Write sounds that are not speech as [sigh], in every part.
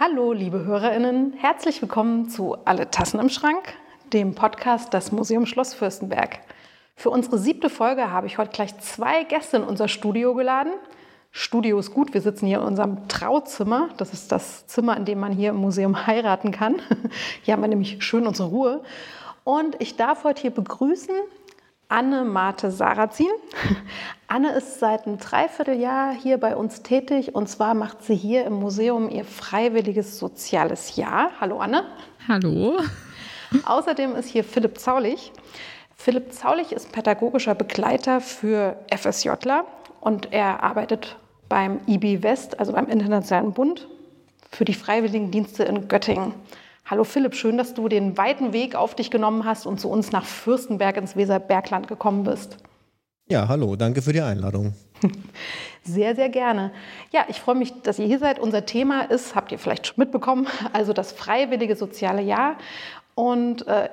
Hallo, liebe HörerInnen, herzlich willkommen zu Alle Tassen im Schrank, dem Podcast Das Museum Schloss Fürstenberg. Für unsere siebte Folge habe ich heute gleich zwei Gäste in unser Studio geladen. Studio ist gut, wir sitzen hier in unserem Trauzimmer. Das ist das Zimmer, in dem man hier im Museum heiraten kann. [laughs] Hier haben wir nämlich schön unsere Ruhe. Und ich darf heute hier begrüßen Anne Marte Sarrazin. [laughs] Anne ist seit einem Dreivierteljahr hier bei uns tätig und zwar macht sie hier im Museum ihr freiwilliges soziales Jahr. Hallo Anne. Hallo. [laughs] Außerdem ist hier Philipp Zaulich. Philipp Zaulich ist pädagogischer Begleiter für FSJler und er arbeitet beim IB West, also beim Internationalen Bund für die Freiwilligendienste in Göttingen. Hallo Philipp, schön, dass du den weiten Weg auf dich genommen hast und zu uns nach Fürstenberg ins Weserbergland gekommen bist. Ja, hallo, danke für die Einladung. [laughs] Sehr, sehr gerne. Ja, ich freue mich, dass ihr hier seid. Unser Thema ist, habt ihr vielleicht schon mitbekommen, [laughs] also das freiwillige soziale Jahr. Und äh,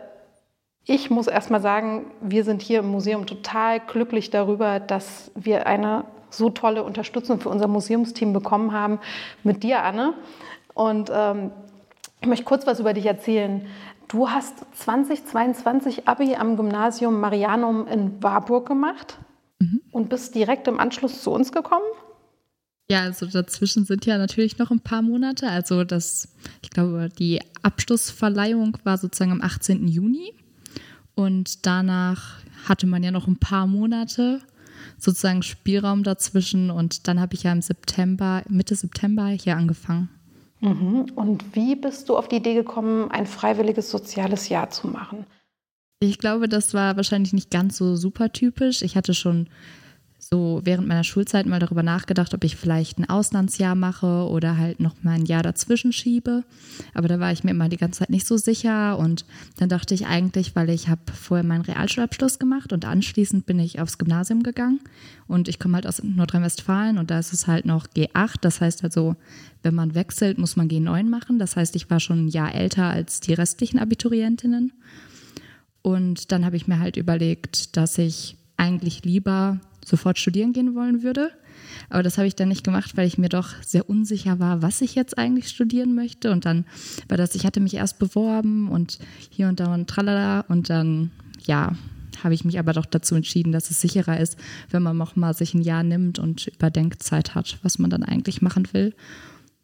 ich muss erst mal sagen, wir sind hier im Museum total glücklich darüber, dass wir eine so tolle Unterstützung für unser Museumsteam bekommen haben mit dir, Anne. Und ähm, ich möchte kurz was über dich erzählen. Du hast 2022 Abi am Gymnasium Marianum in Warburg gemacht mhm. und bist direkt im Anschluss zu uns gekommen? Ja, also dazwischen sind ja natürlich noch ein paar Monate. Also das, ich glaube, die Abschlussverleihung war sozusagen am 18. Juni und danach hatte man ja noch ein paar Monate sozusagen Spielraum dazwischen und dann habe ich ja im September, Mitte September hier angefangen. Mhm. Und wie bist du auf die Idee gekommen, ein freiwilliges soziales Jahr zu machen? Ich glaube, das war wahrscheinlich nicht ganz so super typisch. Ich hatte schon so während meiner Schulzeit mal darüber nachgedacht, ob ich vielleicht ein Auslandsjahr mache oder halt noch mal ein Jahr dazwischen schiebe. Aber da war ich mir immer die ganze Zeit nicht so sicher. Und dann dachte ich eigentlich, weil ich habe vorher meinen Realschulabschluss gemacht und anschließend bin ich aufs Gymnasium gegangen. Und ich komme halt aus Nordrhein-Westfalen und da ist es halt noch G8. Das heißt also, wenn man wechselt, muss man G9 machen. Das heißt, ich war schon ein Jahr älter als die restlichen Abiturientinnen. Und dann habe ich mir halt überlegt, dass ich eigentlich lieber sofort studieren gehen wollen würde. Aber das habe ich dann nicht gemacht, weil ich mir doch sehr unsicher war, was ich jetzt eigentlich studieren möchte. Und dann war das, ich hatte mich erst beworben und hier und da und tralala. Und dann, ja, habe ich mich aber doch dazu entschieden, dass es sicherer ist, wenn man noch mal sich ein Jahr nimmt und Überdenkzeit hat, was man dann eigentlich machen will.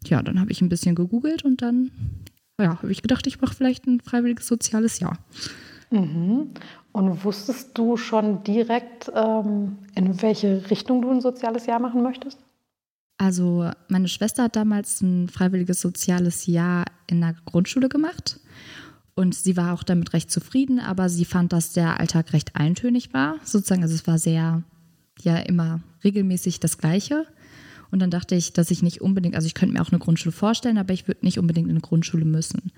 Ja, dann habe ich ein bisschen gegoogelt und dann ja, habe ich gedacht, ich mache vielleicht ein freiwilliges soziales Jahr. Mhm. Und wusstest du schon direkt, ähm, in welche Richtung du ein soziales Jahr machen möchtest? Also meine Schwester hat damals ein freiwilliges soziales Jahr in der Grundschule gemacht und sie war auch damit recht zufrieden, aber sie fand, dass der Alltag recht eintönig war, sozusagen. Also es war sehr, ja, immer regelmäßig das Gleiche. Und dann dachte ich, dass ich nicht unbedingt, also ich könnte mir auch eine Grundschule vorstellen, aber ich würde nicht unbedingt in eine Grundschule müssen.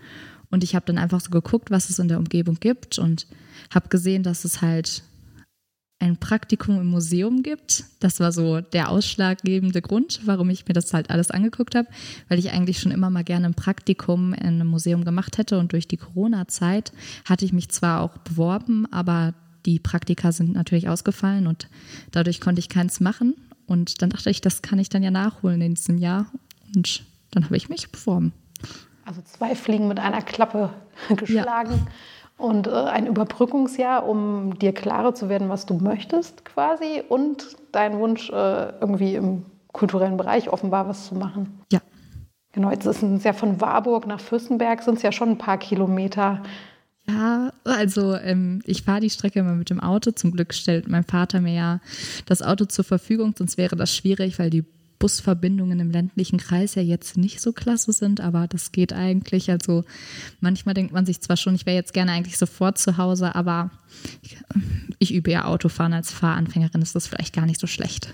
Und ich habe dann einfach so geguckt, was es in der Umgebung gibt und habe gesehen, dass es halt ein Praktikum im Museum gibt. Das war so der ausschlaggebende Grund, warum ich mir das halt alles angeguckt habe, weil ich eigentlich schon immer mal gerne ein Praktikum in einem Museum gemacht hätte und durch die Corona-Zeit hatte ich mich zwar auch beworben, aber die Praktika sind natürlich ausgefallen und dadurch konnte ich keins machen. Und dann dachte ich, das kann ich dann ja nachholen in diesem Jahr. Und dann habe ich mich beworben. Also zwei Fliegen mit einer Klappe [laughs] geschlagen. Ja. Und äh, ein Überbrückungsjahr, um dir klarer zu werden, was du möchtest quasi. Und dein Wunsch, äh, irgendwie im kulturellen Bereich offenbar was zu machen. Ja. Genau, jetzt ist es ja von Warburg nach Fürstenberg, sind es ja schon ein paar Kilometer. Ja, also ähm, ich fahre die Strecke immer mit dem Auto. Zum Glück stellt mein Vater mir ja das Auto zur Verfügung, sonst wäre das schwierig, weil die Busverbindungen im ländlichen Kreis ja jetzt nicht so klasse sind, aber das geht eigentlich. Also manchmal denkt man sich zwar schon, ich wäre jetzt gerne eigentlich sofort zu Hause, aber ich, ich übe ja Autofahren als Fahranfängerin, ist das vielleicht gar nicht so schlecht.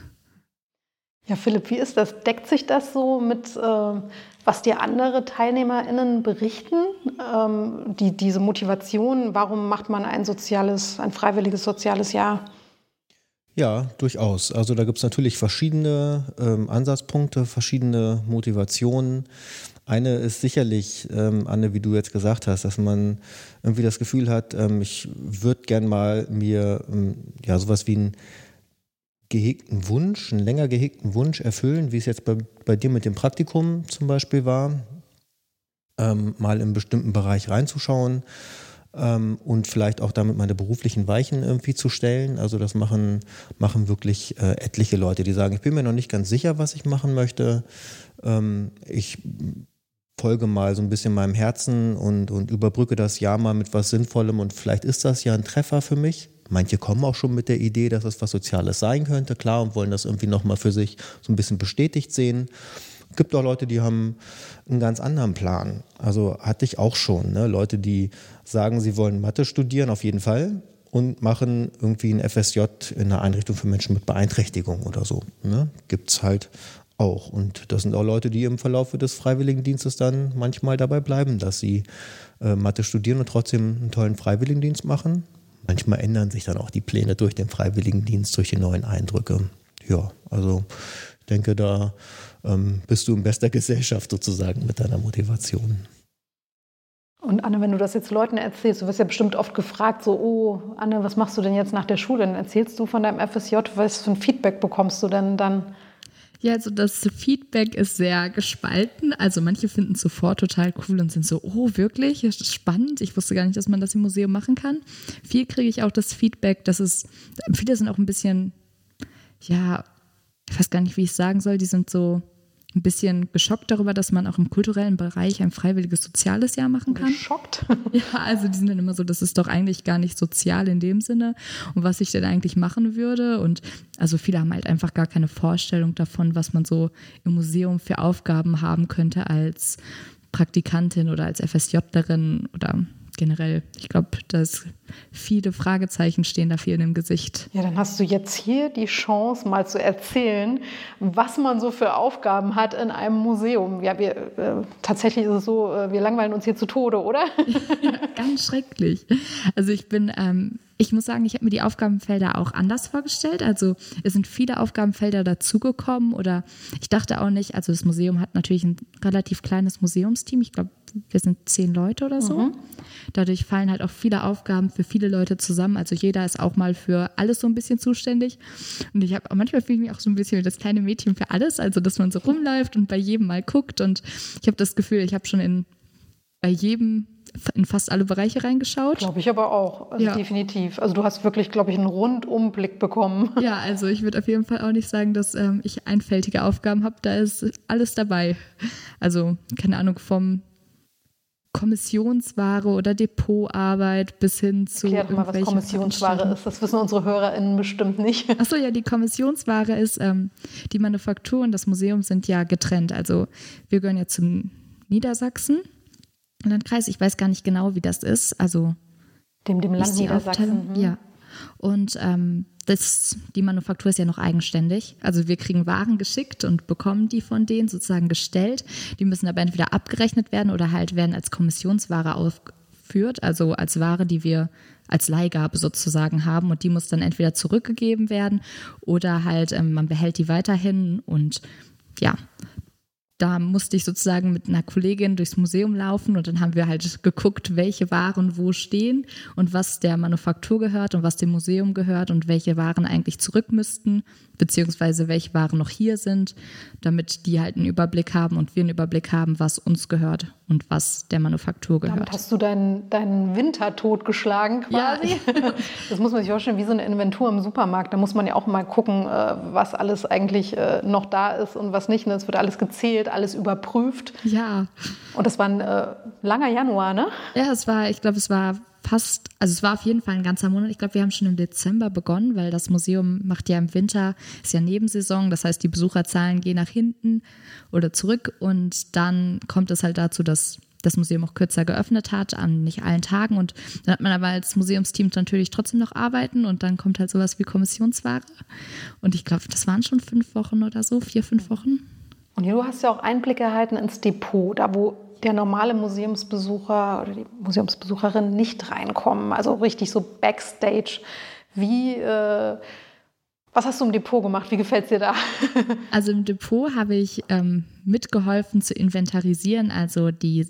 Ja, Philipp, wie ist das? Deckt sich das so mit, äh, was dir andere TeilnehmerInnen berichten? Ähm, die, diese Motivation, warum macht man ein soziales, ein freiwilliges soziales Jahr? Ja, durchaus. Also da gibt es natürlich verschiedene ähm, Ansatzpunkte, verschiedene Motivationen. Eine ist sicherlich, ähm, Anne, wie du jetzt gesagt hast, dass man irgendwie das Gefühl hat, ähm, ich würde gern mal mir ähm, ja sowas wie einen gehegten Wunsch, einen länger gehegten Wunsch erfüllen, wie es jetzt bei, bei dir mit dem Praktikum zum Beispiel war. ähm, mal im bestimmten Bereich reinzuschauen ähm, und vielleicht auch damit meine beruflichen Weichen irgendwie zu stellen. Also das machen, machen wirklich äh, etliche Leute, die sagen, ich bin mir noch nicht ganz sicher, was ich machen möchte. Ähm, ich folge mal so ein bisschen meinem Herzen und, und überbrücke das Jahr mal mit was Sinnvollem und vielleicht ist das ja ein Treffer für mich. Manche kommen auch schon mit der Idee, dass es was Soziales sein könnte, klar, und wollen das irgendwie nochmal für sich so ein bisschen bestätigt sehen. Gibt auch Leute, die haben einen ganz anderen Plan. Also hatte ich auch schon. Ne? Leute, die sagen, sie wollen Mathe studieren, auf jeden Fall, und machen irgendwie ein FSJ in einer Einrichtung für Menschen mit Beeinträchtigung oder so. Ne? Gibt es halt auch. Und das sind auch Leute, die im Verlauf des Freiwilligendienstes dann manchmal dabei bleiben, dass sie äh, Mathe studieren und trotzdem einen tollen Freiwilligendienst machen. Manchmal ändern sich dann auch die Pläne durch den Freiwilligendienst, durch die neuen Eindrücke. Ja, also ich denke, da ähm, bist du in bester Gesellschaft sozusagen mit deiner Motivation. Und Anne, wenn du das jetzt Leuten erzählst, du wirst ja bestimmt oft gefragt, so, oh, Anne, was machst du denn jetzt nach der Schule? Dann erzählst du von deinem FSJ, was für ein Feedback bekommst du denn dann? Ja, also das Feedback ist sehr gespalten. Also manche finden es sofort total cool und sind so, oh, wirklich? Das ist spannend. Ich wusste gar nicht, dass man das im Museum machen kann. Viel kriege ich auch das Feedback, dass es, viele sind auch ein bisschen, ja, ich weiß gar nicht, wie ich es sagen soll, die sind so, ein bisschen geschockt darüber, dass man auch im kulturellen Bereich ein freiwilliges soziales Jahr machen kann. Geschockt? [laughs] Ja, also die sind dann immer so, das ist doch eigentlich gar nicht sozial in dem Sinne und was ich denn eigentlich machen würde. Und also viele haben halt einfach gar keine Vorstellung davon, was man so im Museum für Aufgaben haben könnte als Praktikantin oder als FSJlerin oder generell. Ich glaube, dass viele Fragezeichen stehen da viel im Gesicht. Ja, dann hast du jetzt hier die Chance, mal zu erzählen, was man so für Aufgaben hat in einem Museum. Ja, wir, äh, tatsächlich ist es so, äh, wir langweilen uns hier zu Tode, oder? [laughs] ja, ganz schrecklich. Also ich bin ähm, ich muss sagen, ich habe mir die Aufgabenfelder auch anders vorgestellt. Also es sind viele Aufgabenfelder dazugekommen oder ich dachte auch nicht, also das Museum hat natürlich ein relativ kleines Museumsteam. Ich glaube, wir sind zehn Leute oder so. Mhm. Dadurch fallen halt auch viele Aufgaben für viele Leute zusammen. Also jeder ist auch mal für alles so ein bisschen zuständig. Und ich habe manchmal fühle ich mich auch so ein bisschen wie das kleine Mädchen für alles. Also dass man so rumläuft und bei jedem mal guckt. Und ich habe das Gefühl, ich habe schon in bei jedem in fast alle Bereiche reingeschaut. Glaube ich aber auch, also ja. definitiv. Also du hast wirklich, glaube ich, einen Rundumblick bekommen. [laughs] Ja, also ich würde auf jeden Fall auch nicht sagen, dass ähm, ich einfältige Aufgaben habe. Da ist alles dabei. Also keine Ahnung vom Kommissionsware oder Depotarbeit bis hin zu. Erklär doch mal, was Kommissionsware ist. Das wissen unsere HörerInnen bestimmt nicht. Achso, ja, die Kommissionsware ist, ähm, die Manufaktur und das Museum sind ja getrennt. Also wir gehören ja zum Niedersachsen Landkreis. Ich weiß gar nicht genau, wie das ist. Also dem, dem Land Niedersachsen. Mhm. Ja. Und ähm, das, die Manufaktur ist ja noch eigenständig. Also wir kriegen Waren geschickt und bekommen die von denen sozusagen gestellt. Die müssen aber entweder abgerechnet werden oder halt werden als Kommissionsware aufgeführt, also als Ware, die wir als Leihgabe sozusagen haben und die muss dann entweder zurückgegeben werden oder halt ähm, man behält die weiterhin und ja, da musste ich sozusagen mit einer Kollegin durchs Museum laufen und dann haben wir halt geguckt, welche Waren wo stehen und was der Manufaktur gehört und was dem Museum gehört und welche Waren eigentlich zurück müssten, beziehungsweise welche Waren noch hier sind, damit die halt einen Überblick haben und wir einen Überblick haben, was uns gehört und was der Manufaktur gehört. Damit hast du deinen, deinen Winter totgeschlagen quasi. Ja. [laughs] das muss man sich vorstellen wie so eine Inventur im Supermarkt. Da muss man ja auch mal gucken, äh, was alles eigentlich äh, noch da ist und was nicht. Es wird alles gezählt alles überprüft. Ja. Und das war ein äh, langer Januar, ne? Ja, es war, ich glaube, es war fast, also es war auf jeden Fall ein ganzer Monat. Ich glaube, wir haben schon im Dezember begonnen, weil das Museum macht ja im Winter, ist ja Nebensaison, das heißt, die Besucherzahlen gehen nach hinten oder zurück und dann kommt es halt dazu, dass das Museum auch kürzer geöffnet hat, an nicht allen Tagen. Und dann hat man aber als Museumsteam natürlich trotzdem noch arbeiten und dann kommt halt sowas wie Kommissionsware. Und ich glaube, das waren schon fünf Wochen oder so, vier, fünf Wochen. Und du hast ja auch Einblicke erhalten ins Depot, da wo der normale Museumsbesucher oder die Museumsbesucherin nicht reinkommen. Also richtig so Backstage. Wie, äh, was hast du im Depot gemacht? Wie gefällt es dir da? [laughs] also im Depot habe ich ähm, mitgeholfen zu inventarisieren, also die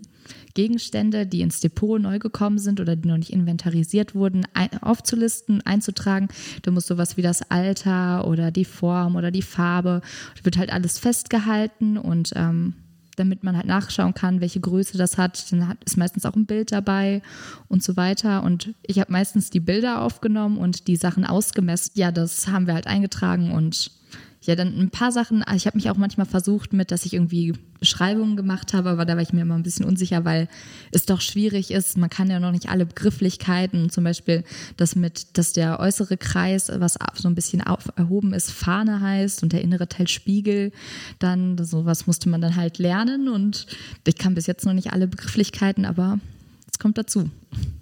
Gegenstände, die ins Depot neu gekommen sind oder die noch nicht inventarisiert wurden, ein, aufzulisten, einzutragen. Da muss sowas wie das Alter oder die Form oder die Farbe, da wird halt alles festgehalten und ähm, damit man halt nachschauen kann, welche Größe das hat. Dann ist meistens auch ein Bild dabei und so weiter. Und ich habe meistens die Bilder aufgenommen und die Sachen ausgemessen. Ja, das haben wir halt eingetragen und ja, dann ein paar Sachen, also ich habe mich auch manchmal versucht mit, dass ich irgendwie Beschreibungen gemacht habe, aber da war ich mir immer ein bisschen unsicher, weil es doch schwierig ist. Man kann ja noch nicht alle Begrifflichkeiten, zum Beispiel das mit, dass der äußere Kreis, was so ein bisschen auf, erhoben ist, Fahne heißt und der innere Teil Spiegel, dann sowas musste man dann halt lernen und ich kann bis jetzt noch nicht alle Begrifflichkeiten, aber es kommt dazu.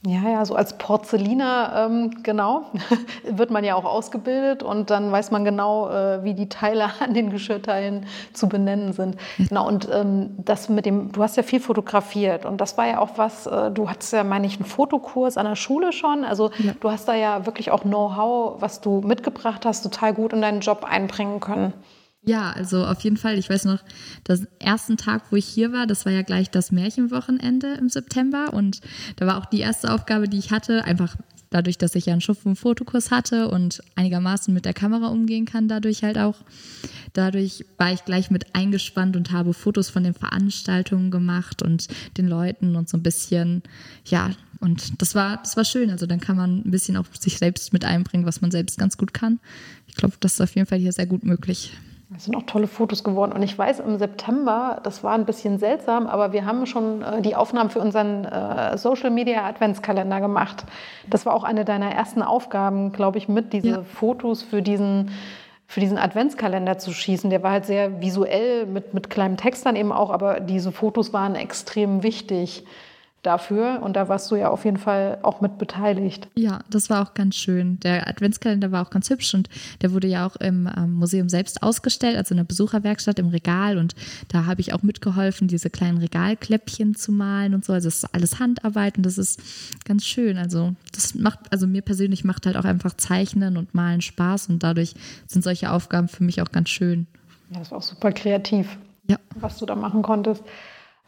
Ja, ja, so als Porzelliner, ähm, genau, [laughs] wird man ja auch ausgebildet und dann weiß man genau, äh, wie die Teile [laughs] an den Geschirrteilen zu benennen sind. Genau, und ähm, das mit dem, du hast ja viel fotografiert und das war ja auch was, äh, du hattest ja, meine ich, einen Fotokurs an der Schule schon. Also ja. du hast da ja wirklich auch Know-how, was du mitgebracht hast, total gut in deinen Job einbringen können. Ja, also auf jeden Fall. Ich weiß noch, den ersten Tag, wo ich hier war, das war ja gleich das Märchenwochenende im September. Und da war auch die erste Aufgabe, die ich hatte, einfach dadurch, dass ich ja einen Schuff- und Fotokurs hatte und einigermaßen mit der Kamera umgehen kann, dadurch halt auch. Dadurch war ich gleich mit eingespannt und habe Fotos von den Veranstaltungen gemacht und den Leuten und so ein bisschen, ja, und das war, das war schön. Also dann kann man ein bisschen auch sich selbst mit einbringen, was man selbst ganz gut kann. Ich glaube, das ist auf jeden Fall hier sehr gut möglich. Es sind auch tolle Fotos geworden. Und ich weiß, im September, das war ein bisschen seltsam, aber wir haben schon äh, die Aufnahmen für unseren äh, Social Media Adventskalender gemacht. Das war auch eine deiner ersten Aufgaben, glaube ich, mit diese ja. Fotos für diesen für diesen Adventskalender zu schießen. Der war halt sehr visuell mit, mit kleinem Text dann eben auch, aber diese Fotos waren extrem wichtig dafür und da warst du ja auf jeden Fall auch mit beteiligt. Ja, das war auch ganz schön. Der Adventskalender war auch ganz hübsch und der wurde ja auch im ähm, Museum selbst ausgestellt, also in der Besucherwerkstatt im Regal und da habe ich auch mitgeholfen, diese kleinen Regalkläppchen zu malen und so. Also es ist alles Handarbeit und das ist ganz schön. Also das macht, also mir persönlich macht halt auch einfach Zeichnen und Malen Spaß und dadurch sind solche Aufgaben für mich auch ganz schön. Ja, das war auch super kreativ, ja. was du da machen konntest.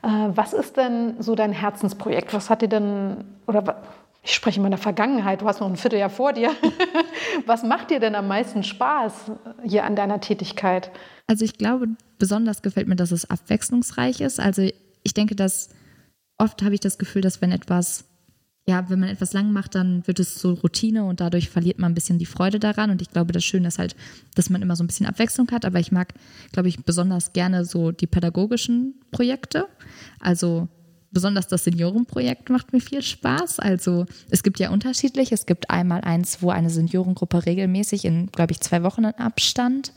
Äh, was ist denn so dein Herzensprojekt? Was hat dir denn, oder ich spreche mal in der Vergangenheit, du hast noch ein Vierteljahr vor dir. [laughs] Was macht dir denn am meisten Spaß hier an deiner Tätigkeit? Also ich glaube, besonders gefällt mir, dass es abwechslungsreich ist. Also ich denke, dass oft habe ich das Gefühl, dass wenn etwas ja, wenn man etwas lang macht, dann wird es so Routine und dadurch verliert man ein bisschen die Freude daran. Und ich glaube, das Schöne ist halt, dass man immer so ein bisschen Abwechslung hat. Aber ich mag, glaube ich, besonders gerne so die pädagogischen Projekte. Also besonders das Seniorenprojekt macht mir viel Spaß. Also es gibt ja unterschiedlich. Es gibt einmal eins, wo eine Seniorengruppe regelmäßig in, glaube ich, zwei Wochen in Abstand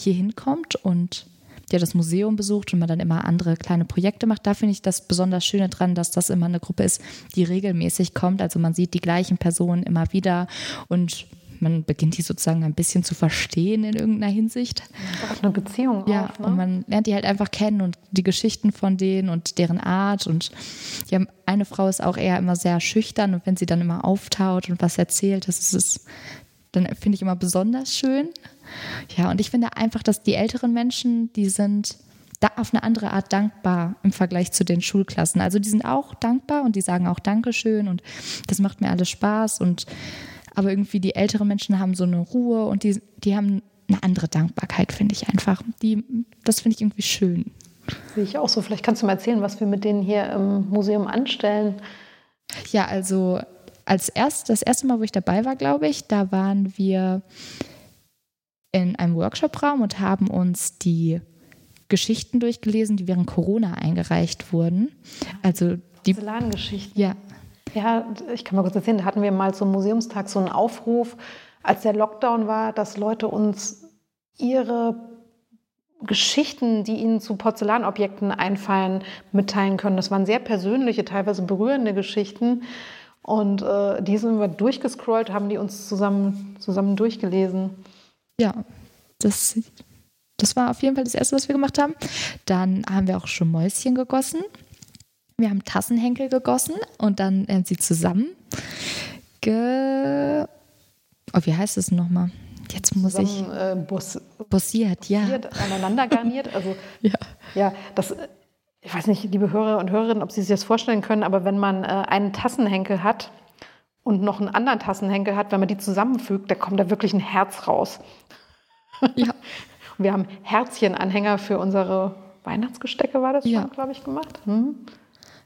hier hinkommt und der das Museum besucht und man dann immer andere kleine Projekte macht. Da finde ich das besonders Schöne dran, dass das immer eine Gruppe ist, die regelmäßig kommt. Also man sieht die gleichen Personen immer wieder und man beginnt die sozusagen ein bisschen zu verstehen in irgendeiner Hinsicht. Auch eine Beziehung. Ja, auf, ne? und man lernt die halt einfach kennen und die Geschichten von denen und deren Art. Und ja, eine Frau ist auch eher immer sehr schüchtern und wenn sie dann immer auftaut und was erzählt, das ist, dann finde ich immer besonders schön. Ja, und ich finde einfach, dass die älteren Menschen, die sind da auf eine andere Art dankbar im Vergleich zu den Schulklassen. Also die sind auch dankbar und die sagen auch Dankeschön und das macht mir alles Spaß. Und aber irgendwie die älteren Menschen haben so eine Ruhe und die, die haben eine andere Dankbarkeit, finde ich einfach. Die, das finde ich irgendwie schön. Sehe ich auch so. Vielleicht kannst du mal erzählen, was wir mit denen hier im Museum anstellen. Ja, also als erst, das erste Mal, wo ich dabei war, glaube ich, da waren wir in einem Workshopraum und haben uns die Geschichten durchgelesen, die während Corona eingereicht wurden. Also die Porzellangeschichten. Ja. Ja, ich kann mal kurz erzählen, da hatten wir mal zum Museumstag so einen Aufruf, als der Lockdown war, dass Leute uns ihre Geschichten, die ihnen zu Porzellanobjekten einfallen, mitteilen können. Das waren sehr persönliche, teilweise berührende Geschichten. Und äh, die sind wir durchgescrollt, haben die uns zusammen, zusammen durchgelesen ja, das, das war auf jeden Fall das Erste, was wir gemacht haben. Dann haben wir auch schon Mäuschen gegossen. Wir haben Tassenhenkel gegossen und dann haben sie zusammen ge... Oh, wie heißt es nochmal? Jetzt muss zusammen, ich... Äh, boss, bossiert, ja. Aneinander garniert. Also, [laughs] ja. ja, das... Ich weiß nicht, liebe Hörer und Hörerinnen, ob Sie sich das vorstellen können, aber wenn man äh, einen Tassenhenkel hat und noch einen anderen Tassenhenkel hat, wenn man die zusammenfügt, da kommt da wirklich ein Herz raus. Ja. [laughs] wir haben Herzchenanhänger für unsere Weihnachtsgestecke war das Ja. schon, glaube ich, gemacht. Hm?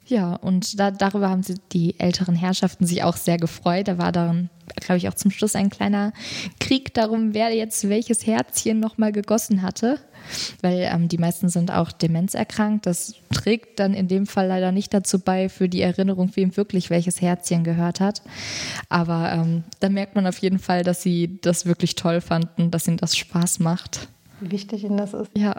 Ja, und da, darüber haben sie die älteren Herrschaften sich auch sehr gefreut. Da war dann, glaube ich, auch zum Schluss ein kleiner Krieg darum, wer jetzt welches Herzchen nochmal gegossen hatte. Weil ähm, die meisten sind auch demenzerkrankt. Das trägt dann in dem Fall leider nicht dazu bei, für die Erinnerung, wem wirklich welches Herzchen gehört hat. Aber ähm, da merkt man auf jeden Fall, dass sie das wirklich toll fanden, dass ihnen das Spaß macht. Wie wichtig Ihnen das ist. Ja,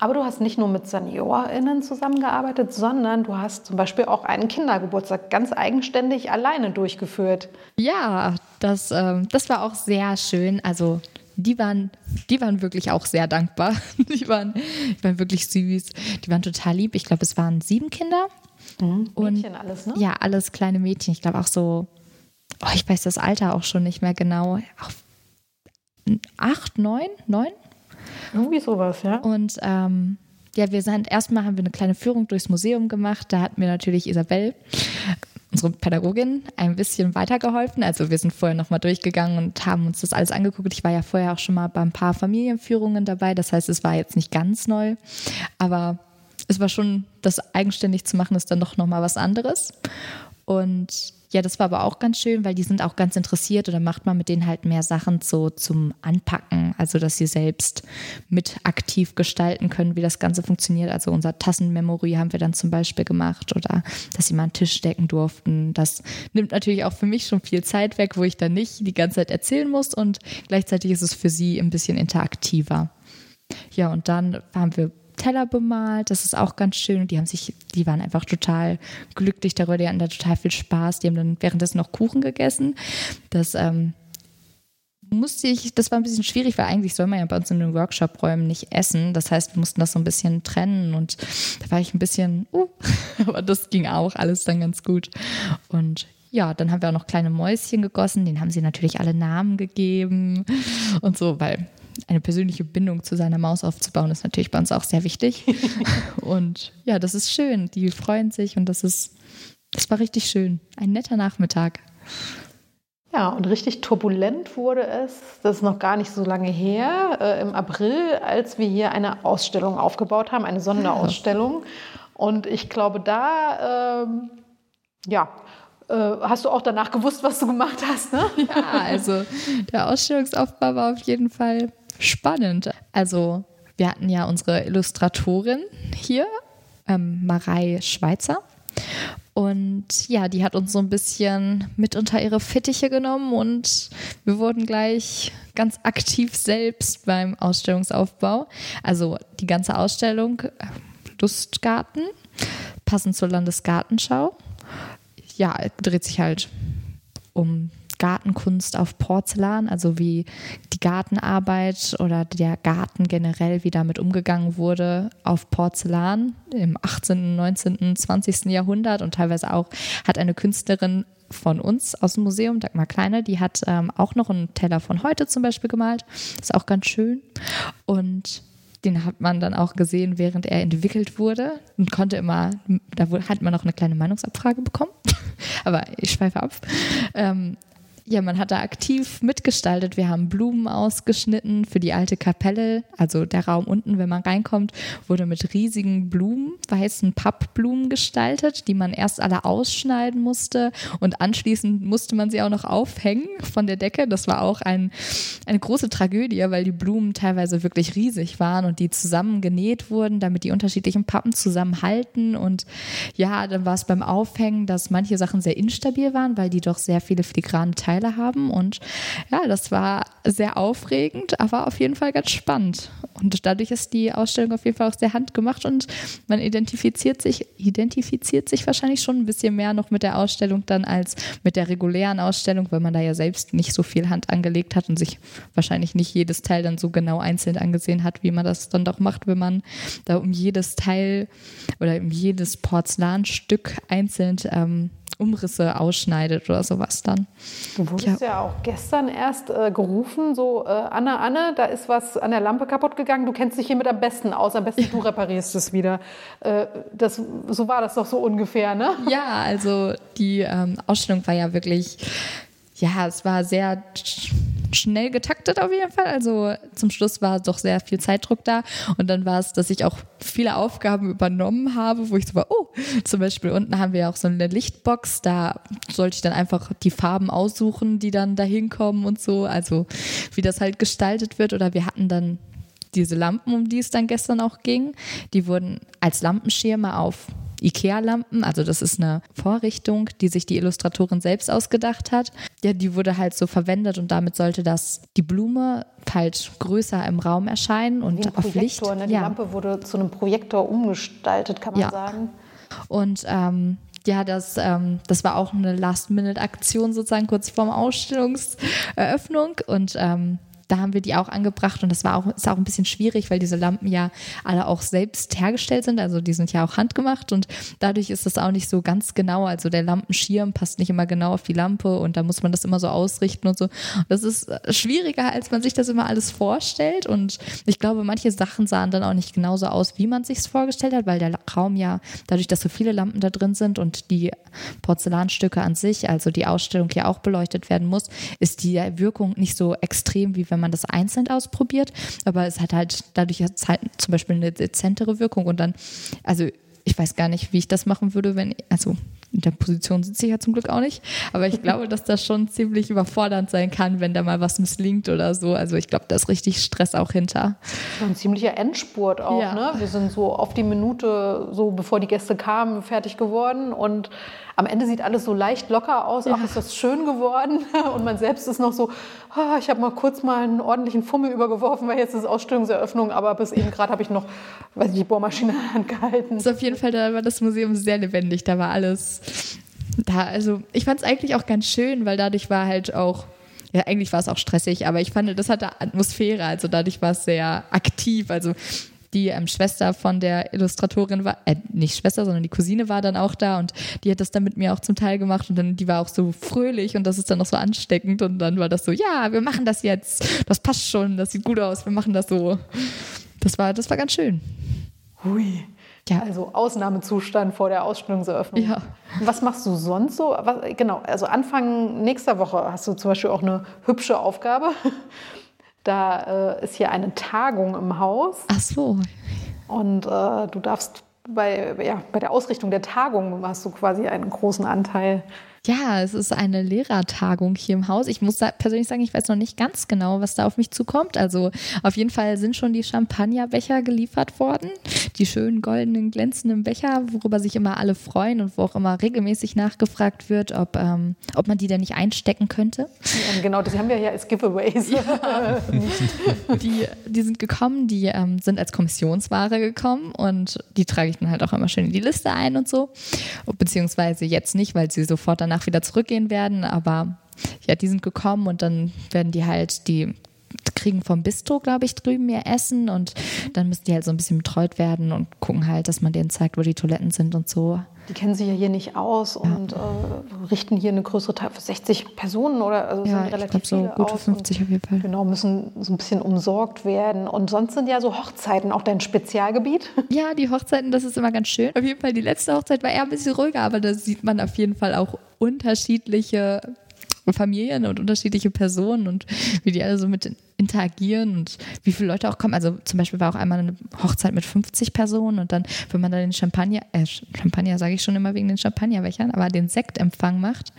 Aber du hast nicht nur mit SeniorInnen zusammengearbeitet, sondern du hast zum Beispiel auch einen Kindergeburtstag ganz eigenständig alleine durchgeführt. Ja, das, ähm, das war auch sehr schön. Also die waren, die waren wirklich auch sehr dankbar. [laughs] Die waren, die waren wirklich süß. Die waren total lieb. Ich glaube, es waren sieben Kinder. Und Mädchen alles, ne? ja, alles kleine Mädchen. Ich glaube auch so, oh, ich weiß das Alter auch schon nicht mehr genau. Auch acht, neun, neun. Irgendwie sowas, ja. Und ähm, ja, wir sind erstmal haben wir eine kleine Führung durchs Museum gemacht. Da hat mir natürlich Isabel, unsere Pädagogin, ein bisschen weitergeholfen. Also wir sind vorher nochmal durchgegangen und haben uns das alles angeguckt. Ich war ja vorher auch schon mal bei ein paar Familienführungen dabei. Das heißt, es war jetzt nicht ganz neu, aber es war schon, das eigenständig zu machen, ist dann doch nochmal was anderes. Und ja, das war aber auch ganz schön, weil die sind auch ganz interessiert oder macht man mit denen halt mehr Sachen so zum Anpacken, also dass sie selbst mit aktiv gestalten können, wie das Ganze funktioniert. Also unser Tassenmemory haben wir dann zum Beispiel gemacht oder dass sie mal einen Tisch decken durften. Das nimmt natürlich auch für mich schon viel Zeit weg, wo ich dann nicht die ganze Zeit erzählen muss und gleichzeitig ist es für sie ein bisschen interaktiver. Ja, und dann haben wir Teller bemalt, das ist auch ganz schön. Und die haben sich, die waren einfach total glücklich darüber, die hatten da total viel Spaß. Die haben dann währenddessen noch Kuchen gegessen. Das ähm, musste ich, das war ein bisschen schwierig, weil eigentlich soll man ja bei uns in den Workshop-Räumen nicht essen. Das heißt, wir mussten das so ein bisschen trennen und da war ich ein bisschen, uh, [laughs] aber das ging auch alles dann ganz gut. Und ja, dann haben wir auch noch kleine Mäuschen gegossen, denen haben sie natürlich alle Namen gegeben und so, weil eine persönliche Bindung zu seiner Maus aufzubauen, ist natürlich bei uns auch sehr wichtig. [laughs] und ja, das ist schön. Die freuen sich und das ist, das war richtig schön. Ein netter Nachmittag. Ja, und richtig turbulent wurde es, das ist noch gar nicht so lange her, äh, im April, als wir hier eine Ausstellung aufgebaut haben, eine Sonderausstellung. Und ich glaube, da, ähm, ja, äh, hast du auch danach gewusst, was du gemacht hast, ne? Ja, also der Ausstellungsaufbau war auf jeden Fall spannend. Also wir hatten ja unsere Illustratorin hier, ähm, Marei Schweizer. Und ja, die hat uns so ein bisschen mit unter ihre Fittiche genommen und wir wurden gleich ganz aktiv selbst beim Ausstellungsaufbau. Also die ganze Ausstellung äh, Lustgarten, passend zur Landesgartenschau. Ja, dreht sich halt um Gartenkunst auf Porzellan, also wie die Gartenarbeit oder der Garten generell, wie damit umgegangen wurde auf Porzellan im 18., 19., 20. Jahrhundert und teilweise auch hat eine Künstlerin von uns aus dem Museum, Dagmar Kleine, die hat ähm, auch noch einen Teller von heute zum Beispiel gemalt. Ist auch ganz schön. Und den hat man dann auch gesehen, während er entwickelt wurde und konnte immer, da hat man noch eine kleine Meinungsabfrage bekommen. [laughs] Aber ich schweife ab. Ähm, ja, man hat da aktiv mitgestaltet. Wir haben Blumen ausgeschnitten für die alte Kapelle. Also der Raum unten, wenn man reinkommt, wurde mit riesigen Blumen, weißen Pappblumen gestaltet, die man erst alle ausschneiden musste und anschließend musste man sie auch noch aufhängen von der Decke. Das war auch ein, eine große Tragödie, weil die Blumen teilweise wirklich riesig waren und die zusammen genäht wurden, damit die unterschiedlichen Pappen zusammenhalten. Und ja, dann war es beim Aufhängen, dass manche Sachen sehr instabil waren, weil die doch sehr viele filigrane Teile haben. Und ja, das war sehr aufregend, aber auf jeden Fall ganz spannend. Und dadurch ist die Ausstellung auf jeden Fall auch sehr handgemacht und man identifiziert sich, identifiziert sich wahrscheinlich schon ein bisschen mehr noch mit der Ausstellung dann als mit der regulären Ausstellung, weil man da ja selbst nicht so viel Hand angelegt hat und sich wahrscheinlich nicht jedes Teil dann so genau einzeln angesehen hat, wie man das dann doch macht, wenn man da um jedes Teil oder um jedes Porzellanstück einzeln ähm, Umrisse ausschneidet oder sowas dann. Du wurdest ja, ja auch gestern erst äh, gerufen, so äh, Anne, Anne, da ist was an der Lampe kaputt gegangen, du kennst dich hiermit am besten aus, am besten du [laughs] reparierst es wieder. Äh, das, so war das doch so ungefähr, ne? Ja, also die ähm, Ausstellung war ja wirklich, ja, es war sehr schnell getaktet auf jeden Fall. Also zum Schluss war doch sehr viel Zeitdruck da. Und dann war es, dass ich auch viele Aufgaben übernommen habe, wo ich so war, oh, zum Beispiel unten haben wir auch so eine Lichtbox, da sollte ich dann einfach die Farben aussuchen, die dann da hinkommen und so. Also wie das halt gestaltet wird. Oder wir hatten dann diese Lampen, um die es dann gestern auch ging, die wurden als Lampenschirme auf IKEA-Lampen, also das ist eine Vorrichtung, die sich die Illustratorin selbst ausgedacht hat. Ja, die wurde halt so verwendet und damit sollte das die Blume halt größer im Raum erscheinen und Wie ein auf Licht. Ne? Die ja. Lampe wurde zu einem Projektor umgestaltet, kann man Ja. sagen. Und ähm, ja, das, ähm, das war auch eine Last-Minute-Aktion sozusagen kurz vorm Ausstellungseröffnung und ähm, da haben wir die auch angebracht und das war auch, ist auch ein bisschen schwierig, weil diese Lampen ja alle auch selbst hergestellt sind. Also die sind ja auch handgemacht und dadurch ist das auch nicht so ganz genau. Also der Lampenschirm passt nicht immer genau auf die Lampe und da muss man das immer so ausrichten und so. Das ist äh, schwieriger, als man sich das immer alles vorstellt. Und ich glaube, manche Sachen sahen dann auch nicht genauso aus, wie man sich es vorgestellt hat, weil der Raum ja, dadurch, dass so viele Lampen da drin sind und die Porzellanstücke an sich, also die Ausstellung ja auch beleuchtet werden muss, ist die Wirkung nicht so extrem, wie wenn man das einzeln ausprobiert. Aber es hat halt dadurch halt zum Beispiel eine dezentere Wirkung und dann, also ich weiß gar nicht, wie ich das machen würde, wenn, also in der Position sitze ich ja zum Glück auch nicht, aber ich glaube, dass das schon ziemlich überfordernd sein kann, wenn da mal was misslingt oder so. Also ich glaube, da ist richtig Stress auch hinter. So ein ziemlicher Endspurt auch. Ja. Ne? Wir sind so auf die Minute, so bevor die Gäste kamen, fertig geworden. Und am Ende sieht alles so leicht locker aus. Ach, ist das schön geworden. [laughs] Und man selbst ist noch so, ah, ich habe mal kurz mal einen ordentlichen Fummel übergeworfen, weil jetzt ist Ausstellungseröffnung. Aber bis eben gerade habe ich noch, weiß ich, die Bohrmaschine in der Hand gehalten. Also auf jeden Fall, da war das Museum sehr lebendig. Da war alles da. Also ich fand es eigentlich auch ganz schön, weil dadurch war halt auch ja, eigentlich war es auch stressig, aber ich fand, das hatte Atmosphäre, also dadurch war es sehr aktiv. Also die ähm, Schwester von der Illustratorin war, äh, nicht Schwester, sondern die Cousine war dann auch da und die hat das dann mit mir auch zum Teil gemacht und dann, die war auch so fröhlich und das ist dann auch so ansteckend und dann war das so, ja, wir machen das jetzt, das passt schon, das sieht gut aus, wir machen das so. Das war, das war ganz schön. Hui. Ja. Also Ausnahmezustand vor der Ausstellungseröffnung. Ja. Was machst du sonst so? Was, genau, also Anfang nächster Woche hast du zum Beispiel auch eine hübsche Aufgabe. Da äh, ist hier eine Tagung im Haus Ach so, und äh, du darfst bei, ja, bei der Ausrichtung der Tagung hast du quasi einen großen Anteil. Ja, es ist eine Lehrertagung hier im Haus. Ich muss persönlich sagen, ich weiß noch nicht ganz genau, was da auf mich zukommt. Also auf jeden Fall sind schon die Champagnerbecher geliefert worden. Die schönen goldenen, glänzenden Becher, worüber sich immer alle freuen und wo auch immer regelmäßig nachgefragt wird, ob, ähm, ob man die denn nicht einstecken könnte. Ja, genau, das haben wir ja als Giveaways. Die, die sind gekommen, die ähm, sind als Kommissionsware gekommen und die trage ich dann halt auch immer schön in die Liste ein und so. Beziehungsweise jetzt nicht, weil sie sofort danach wieder zurückgehen werden, aber ja, die sind gekommen und dann werden die halt, die kriegen vom Bistro, glaube ich, drüben ihr Essen und dann müssen die halt so ein bisschen betreut werden und gucken halt, dass man denen zeigt, wo die Toiletten sind und so. Die kennen sich ja hier nicht aus und äh, richten hier eine größere Teil für 60 Personen oder also Ja, sind ich relativ glaube so viele gute aus 50 auf jeden Fall. Genau, müssen so ein bisschen umsorgt werden. Und sonst sind ja so Hochzeiten auch dein Spezialgebiet. [laughs] Ja, die Hochzeiten, das ist immer ganz schön. Auf jeden Fall, die letzte Hochzeit war eher ein bisschen ruhiger, aber da sieht man auf jeden Fall auch unterschiedliche Familien und unterschiedliche Personen und wie die alle so mit interagieren und wie viele Leute auch kommen. Also zum Beispiel war auch einmal eine Hochzeit mit 50 Personen und dann, wenn man dann den Champagner, äh, Champagner sage ich schon immer wegen den Champagnerbechern, aber den Sektempfang macht,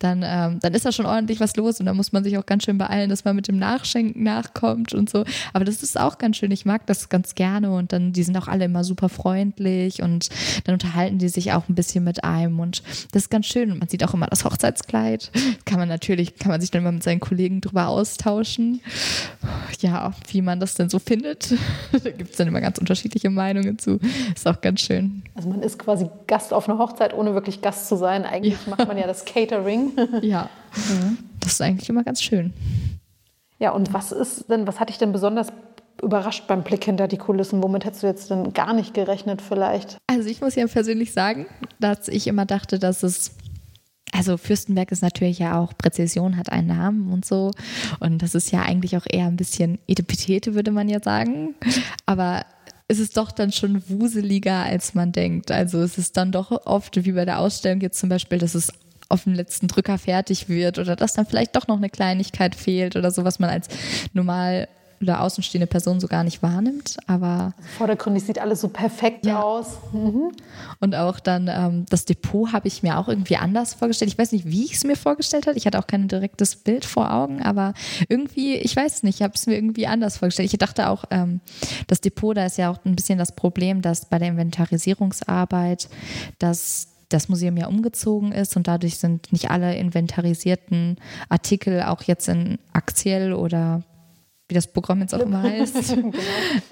dann, ähm, dann ist da schon ordentlich was los und da muss man sich auch ganz schön beeilen, dass man mit dem Nachschenken nachkommt und so. Aber das ist auch ganz schön. Ich mag das ganz gerne und dann, die sind auch alle immer super freundlich und dann unterhalten die sich auch ein bisschen mit einem und das ist ganz schön. Und man sieht auch immer das Hochzeitskleid. Kann man natürlich, kann man sich dann mal mit seinen Kollegen drüber austauschen ja, wie man das denn so findet. [laughs] da gibt es dann immer ganz unterschiedliche Meinungen zu. Ist auch ganz schön. Also man ist quasi Gast auf einer Hochzeit, ohne wirklich Gast zu sein. Eigentlich Ja. macht man ja das Catering. [laughs] Ja, das ist eigentlich immer ganz schön. Ja, und was ist denn, was hat dich denn besonders überrascht beim Blick hinter die Kulissen? Womit hättest du jetzt denn gar nicht gerechnet vielleicht? Also ich muss ja persönlich sagen, dass ich immer dachte, dass es also Fürstenberg ist natürlich ja auch, Präzision hat einen Namen und so. Und das ist ja eigentlich auch eher ein bisschen Etepetete, würde man ja sagen. Aber es ist doch dann schon wuseliger, als man denkt. Also es ist dann doch oft, wie bei der Ausstellung jetzt zum Beispiel, dass es auf den letzten Drücker fertig wird oder dass dann vielleicht doch noch eine Kleinigkeit fehlt oder so, was man als normal oder außenstehende Person so gar nicht wahrnimmt. Aber vordergründig sieht alles so perfekt ja. aus. Mhm. Und auch dann ähm, das Depot habe ich mir auch irgendwie anders vorgestellt. Ich weiß nicht, wie ich es mir vorgestellt habe. Ich hatte auch kein direktes Bild vor Augen, aber irgendwie, ich weiß nicht, ich habe es mir irgendwie anders vorgestellt. Ich dachte auch, ähm, das Depot, da ist ja auch ein bisschen das Problem, dass bei der Inventarisierungsarbeit, dass das Museum ja umgezogen ist und dadurch sind nicht alle inventarisierten Artikel auch jetzt in Axiell oder wie das Programm jetzt auch immer [laughs] heißt, genau.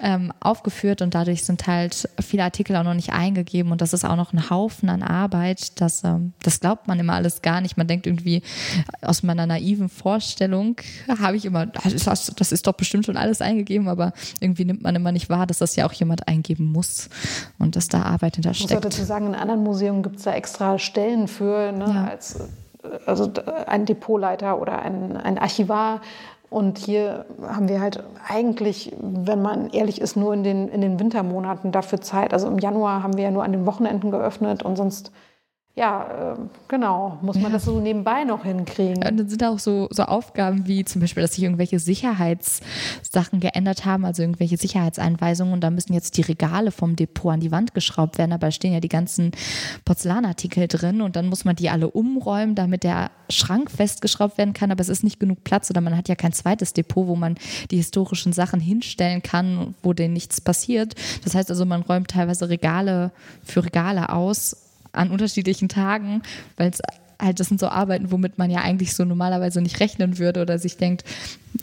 ähm, aufgeführt und dadurch sind halt viele Artikel auch noch nicht eingegeben und das ist auch noch ein Haufen an Arbeit. Das, ähm, das glaubt man immer alles gar nicht. Man denkt irgendwie aus meiner naiven Vorstellung habe ich immer, das ist, das ist doch bestimmt schon alles eingegeben, aber irgendwie nimmt man immer nicht wahr, dass das ja auch jemand eingeben muss und dass da Arbeit hintersteckt. Ich muss dazu sagen, in anderen Museen gibt es da extra Stellen für, ne, ja. als also ein Depotleiter oder ein, ein Archivar, und hier haben wir halt eigentlich, wenn man ehrlich ist, nur in den, in den Wintermonaten dafür Zeit. Also im Januar haben wir ja nur an den Wochenenden geöffnet und sonst ja, äh, genau, muss man ja. das so nebenbei noch hinkriegen. Und dann sind auch so, so Aufgaben wie zum Beispiel, dass sich irgendwelche Sicherheitssachen geändert haben, also irgendwelche Sicherheitseinweisungen und da müssen jetzt die Regale vom Depot an die Wand geschraubt werden, aber da stehen ja die ganzen Porzellanartikel drin und dann muss man die alle umräumen, damit der Schrank festgeschraubt werden kann, aber es ist nicht genug Platz oder man hat ja kein zweites Depot, wo man die historischen Sachen hinstellen kann, wo denen nichts passiert. Das heißt also, man räumt teilweise Regale für Regale aus an unterschiedlichen Tagen, weil es halt, das sind so Arbeiten, womit man ja eigentlich so normalerweise nicht rechnen würde oder sich denkt,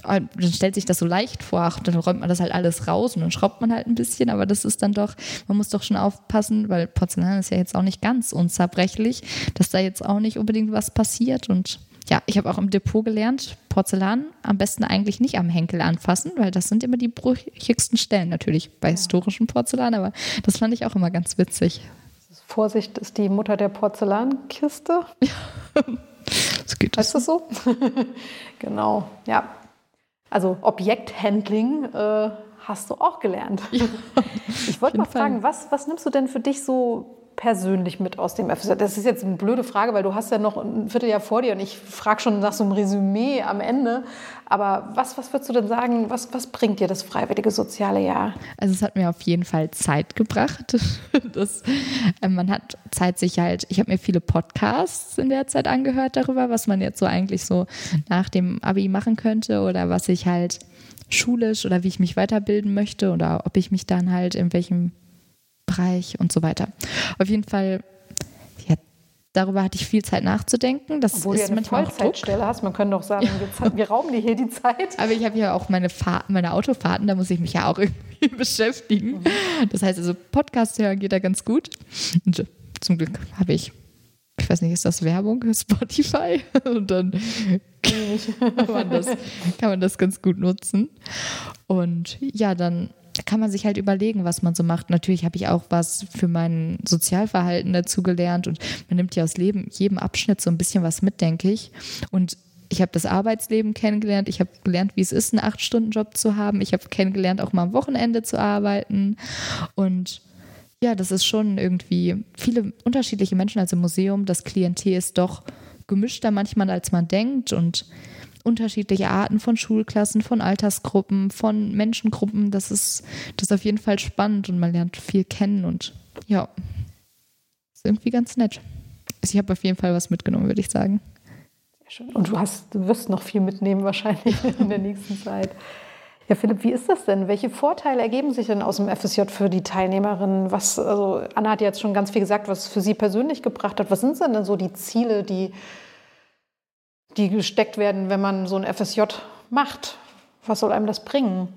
ah, dann stellt sich das so leicht vor, ach, dann räumt man das halt alles raus und dann schraubt man halt ein bisschen, aber das ist dann doch, man muss doch schon aufpassen, weil Porzellan ist ja jetzt auch nicht ganz unzerbrechlich, dass da jetzt auch nicht unbedingt was passiert und ja, ich habe auch im Depot gelernt, Porzellan am besten eigentlich nicht am Henkel anfassen, weil das sind immer die brüchigsten Stellen natürlich bei historischem Porzellan, aber das fand ich auch immer ganz witzig. Vorsicht ist die Mutter der Porzellankiste. [laughs] Ja. das geht das. Heißt das so? [laughs] genau, ja. Also Objekthandling äh, hast du auch gelernt. Ja, ich wollte mal fragen, was, was nimmst du denn für dich so persönlich mit aus dem FSJ? Das ist jetzt eine blöde Frage, weil du hast ja noch ein Vierteljahr vor dir und ich frage schon nach so einem Resümee am Ende. Aber was, was würdest du denn sagen, was, was bringt dir das freiwillige soziale Jahr? Also es hat mir auf jeden Fall Zeit gebracht. [laughs] Das, äh, man hat Zeit sich halt, ich habe mir viele Podcasts in der Zeit angehört darüber, was man jetzt so eigentlich so nach dem Abi machen könnte oder was ich halt schulisch oder wie ich mich weiterbilden möchte oder ob ich mich dann halt in welchem Bereich und so weiter. Auf jeden Fall, ja, darüber hatte ich viel Zeit nachzudenken. Das Obwohl ist du ja eine Vollzeitstelle hast, man könnte doch sagen, ja. wir, wir, rauben dir hier die Zeit. Aber ich habe ja auch meine, Fahr meine Autofahrten, da muss ich mich ja auch [laughs] irgendwie beschäftigen. Mhm. Das heißt also, Podcast hören geht da ganz gut. Und zum Glück habe ich ich weiß nicht, ist das Werbung? Spotify? [laughs] Und dann kann man, das, kann man das ganz gut nutzen. Und ja, dann kann man sich halt überlegen, was man so macht. Natürlich habe ich auch was für mein Sozialverhalten dazu gelernt und man nimmt ja aus Leben, jedem Abschnitt so ein bisschen was mit, denke ich. Und ich habe das Arbeitsleben kennengelernt. Ich habe gelernt, wie es ist, einen Acht-Stunden-Job zu haben. Ich habe kennengelernt, auch mal am Wochenende zu arbeiten. Und ja, das ist schon irgendwie viele unterschiedliche Menschen als im Museum. Das Klientel ist doch gemischter manchmal, als man denkt. Und unterschiedliche Arten von Schulklassen, von Altersgruppen, von Menschengruppen. Das ist, das ist auf jeden Fall spannend und man lernt viel kennen und ja, ist irgendwie ganz nett. Also ich habe auf jeden Fall was mitgenommen, würde ich sagen. Sehr schön. Und du hast, du wirst noch viel mitnehmen wahrscheinlich [laughs] in der nächsten Zeit. Ja, Philipp, wie ist das denn? Welche Vorteile ergeben sich denn aus dem FSJ für die Teilnehmerinnen? Was, also Anna hat jetzt schon ganz viel gesagt, was für sie persönlich gebracht hat. Was sind denn so die Ziele, die die gesteckt werden, wenn man so ein FSJ macht. Was soll einem das bringen?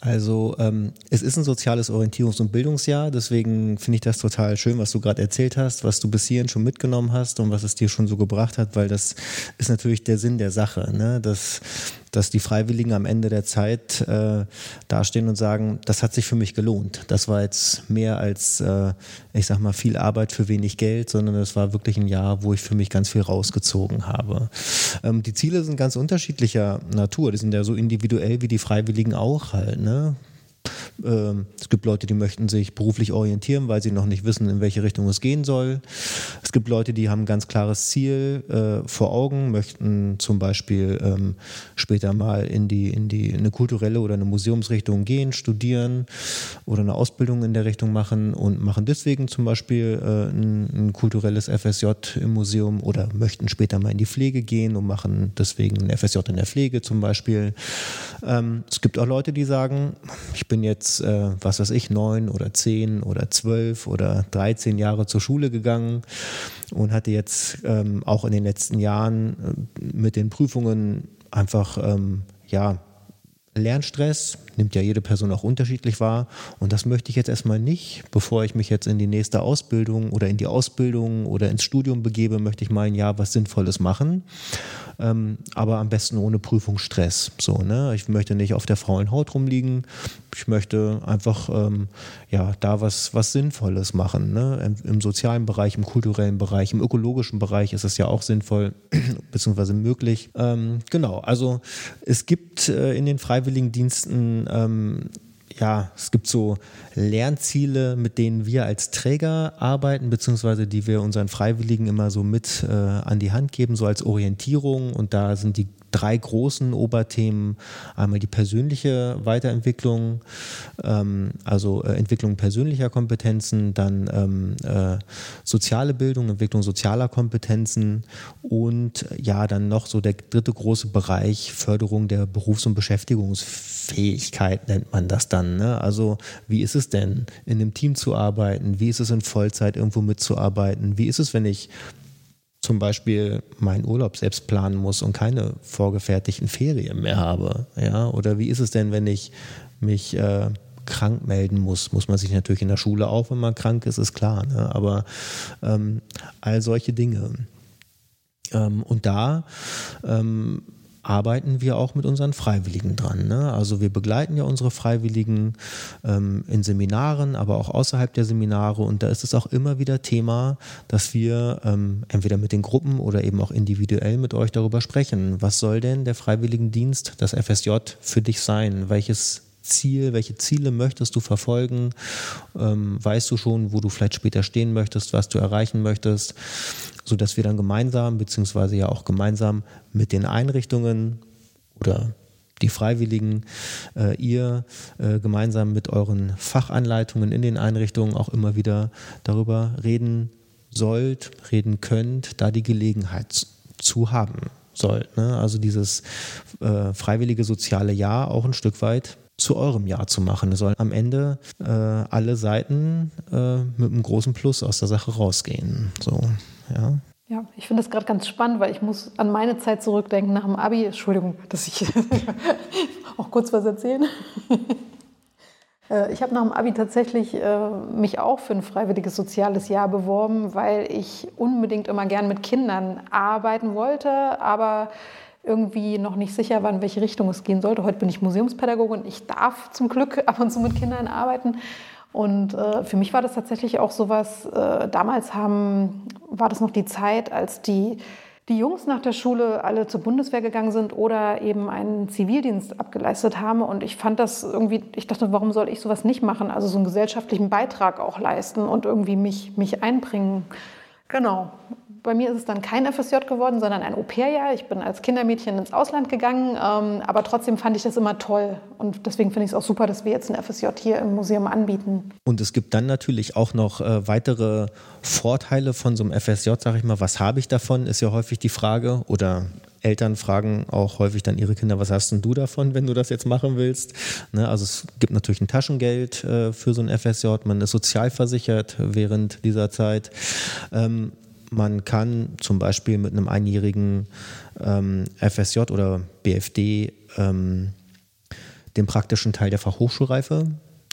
Also ähm, es ist ein soziales Orientierungs- und Bildungsjahr, deswegen finde ich das total schön, was du gerade erzählt hast, was du bis hierhin schon mitgenommen hast und was es dir schon so gebracht hat, weil das ist natürlich der Sinn der Sache, ne? dass, dass die Freiwilligen am Ende der Zeit äh, dastehen und sagen, das hat sich für mich gelohnt. Das war jetzt mehr als, äh, ich sag mal, viel Arbeit für wenig Geld, sondern es war wirklich ein Jahr, wo ich für mich ganz viel rausgezogen habe. Ähm, die Ziele sind ganz unterschiedlicher Natur, die sind ja so individuell wie die Freiwilligen auch halt. Ne? No. Ähm, es gibt Leute, die möchten sich beruflich orientieren, weil sie noch nicht wissen, in welche Richtung es gehen soll. Es gibt Leute, die haben ein ganz klares Ziel äh, vor Augen, möchten zum Beispiel ähm, später mal in die, in die in eine kulturelle oder eine Museumsrichtung gehen, studieren oder eine Ausbildung in der Richtung machen und machen deswegen zum Beispiel äh, ein, ein kulturelles FSJ im Museum oder möchten später mal in die Pflege gehen und machen deswegen ein FSJ in der Pflege zum Beispiel. Ähm, es gibt auch Leute, die sagen, ich bin jetzt jetzt, äh, was weiß ich, neun oder zehn oder zwölf oder dreizehn Jahre zur Schule gegangen und hatte jetzt ähm, auch in den letzten Jahren äh, mit den Prüfungen einfach, ähm, ja, Lernstress, nimmt ja jede Person auch unterschiedlich wahr. Und das möchte ich jetzt erstmal nicht. Bevor ich mich jetzt in die nächste Ausbildung oder in die Ausbildung oder ins Studium begebe, möchte ich mal ein Jahr was Sinnvolles machen ähm, aber am besten ohne Prüfungsstress. So, ne? Ich möchte nicht auf der faulen Haut rumliegen. Ich möchte einfach ähm, ja, da was, was Sinnvolles machen. Ne? Im, Im, sozialen Bereich, im kulturellen Bereich, im ökologischen Bereich ist es ja auch sinnvoll [clears throat] bzw. möglich. Ähm, genau, also es gibt äh, in den Freiwilligendiensten ähm, ja, es gibt so Lernziele, mit denen wir als Träger arbeiten, beziehungsweise die wir unseren Freiwilligen immer so mit äh, an die Hand geben, so als Orientierung. Und da sind die drei großen Oberthemen. Einmal die persönliche Weiterentwicklung, ähm, also äh, Entwicklung persönlicher Kompetenzen, dann ähm, äh, soziale Bildung, Entwicklung sozialer Kompetenzen und ja, dann noch so der dritte große Bereich Förderung der Berufs- und Beschäftigungsfähigkeit nennt man das dann. Ne? Also wie ist es denn, in einem Team zu arbeiten? Wie ist es in Vollzeit irgendwo mitzuarbeiten? Wie ist es, wenn ich zum Beispiel meinen Urlaub selbst planen muss und keine vorgefertigten Ferien mehr habe? Ja? Oder wie ist es denn, wenn ich mich äh, krank melden muss? Muss man sich natürlich in der Schule auch, wenn man krank ist, ist klar. Ne? Aber ähm, all solche Dinge. Ähm, und da ähm, arbeiten wir auch mit unseren Freiwilligen dran. Ne? Also wir begleiten ja unsere Freiwilligen ähm, in Seminaren, aber auch außerhalb der Seminare. Und da ist es auch immer wieder Thema, dass wir ähm, entweder mit den Gruppen oder eben auch individuell mit euch darüber sprechen. Was soll denn der Freiwilligendienst, das FSJ, für dich sein? Welches Ziel, welche Ziele möchtest du verfolgen? Ähm, weißt du schon, wo du vielleicht später stehen möchtest, was du erreichen möchtest? Sodass wir dann gemeinsam, beziehungsweise ja auch gemeinsam mit den Einrichtungen oder die Freiwilligen, äh, ihr äh, gemeinsam mit euren Fachanleitungen in den Einrichtungen auch immer wieder darüber reden sollt, reden könnt, da die Gelegenheit zu haben sollt. Ne? Also dieses äh, freiwillige soziale Jahr auch ein Stück weit zu eurem Jahr zu machen. Es soll am Ende äh, alle Seiten äh, mit einem großen Plus aus der Sache rausgehen. So. Ja, ja ich finde das gerade ganz spannend, weil ich muss an meine Zeit zurückdenken nach dem Abi. Entschuldigung, dass ich [laughs] auch kurz was erzählen. [laughs] Äh, ich habe nach dem Abi tatsächlich äh, mich auch für ein freiwilliges soziales Jahr beworben, weil ich unbedingt immer gern mit Kindern arbeiten wollte, aber irgendwie noch nicht sicher war, in welche Richtung es gehen sollte. Heute bin ich Museumspädagogin. Ich darf zum Glück ab und zu mit Kindern arbeiten. Und äh, für mich war das tatsächlich auch sowas, äh, damals haben, war das noch die Zeit, als die, die Jungs nach der Schule alle zur Bundeswehr gegangen sind oder eben einen Zivildienst abgeleistet haben. Und ich fand das irgendwie, ich dachte, warum soll ich sowas nicht machen? Also so einen gesellschaftlichen Beitrag auch leisten und irgendwie mich, mich einbringen. Genau. Bei mir ist es dann kein FSJ geworden, sondern ein Au-pair-Jahr. Ich bin als Kindermädchen ins Ausland gegangen, ähm, aber trotzdem fand ich das immer toll. Und deswegen finde ich es auch super, dass wir jetzt ein FSJ hier im Museum anbieten. Und es gibt dann natürlich auch noch äh, weitere Vorteile von so einem FSJ, sage ich mal. Was habe ich davon, ist ja häufig die Frage. Oder Eltern fragen auch häufig dann ihre Kinder, was hast denn du davon, wenn du das jetzt machen willst? Ne, also es gibt natürlich ein Taschengeld äh, für so ein FSJ, man ist sozialversichert während dieser Zeit. Ähm, man kann zum Beispiel mit einem einjährigen ähm, FSJ oder BFD ähm, den praktischen Teil der Fachhochschulreife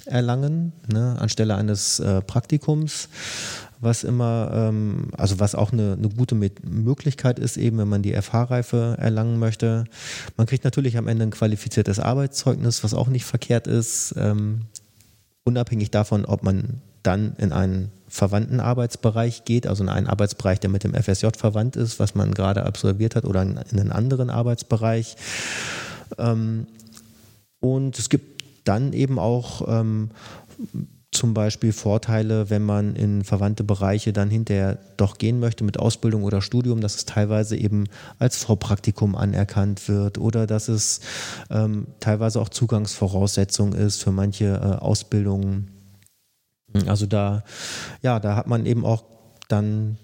erlangen, ne, anstelle eines äh, Praktikums, was immer, ähm, also was auch eine, eine gute Möglichkeit ist, eben wenn man die FH-Reife erlangen möchte. Man kriegt natürlich am Ende ein qualifiziertes Arbeitszeugnis, was auch nicht verkehrt ist, ähm, unabhängig davon, ob man dann in einen verwandten Arbeitsbereich geht, also in einen Arbeitsbereich, der mit dem FSJ verwandt ist, was man gerade absolviert hat, oder in einen anderen Arbeitsbereich. Ähm, und es gibt dann eben auch ähm, zum Beispiel Vorteile, wenn man in verwandte Bereiche dann hinterher doch gehen möchte mit Ausbildung oder Studium, dass es teilweise eben als Vorpraktikum anerkannt wird oder dass es ähm, teilweise auch Zugangsvoraussetzung ist für manche äh, Ausbildungen. Also da, ja, da hat man eben auch dann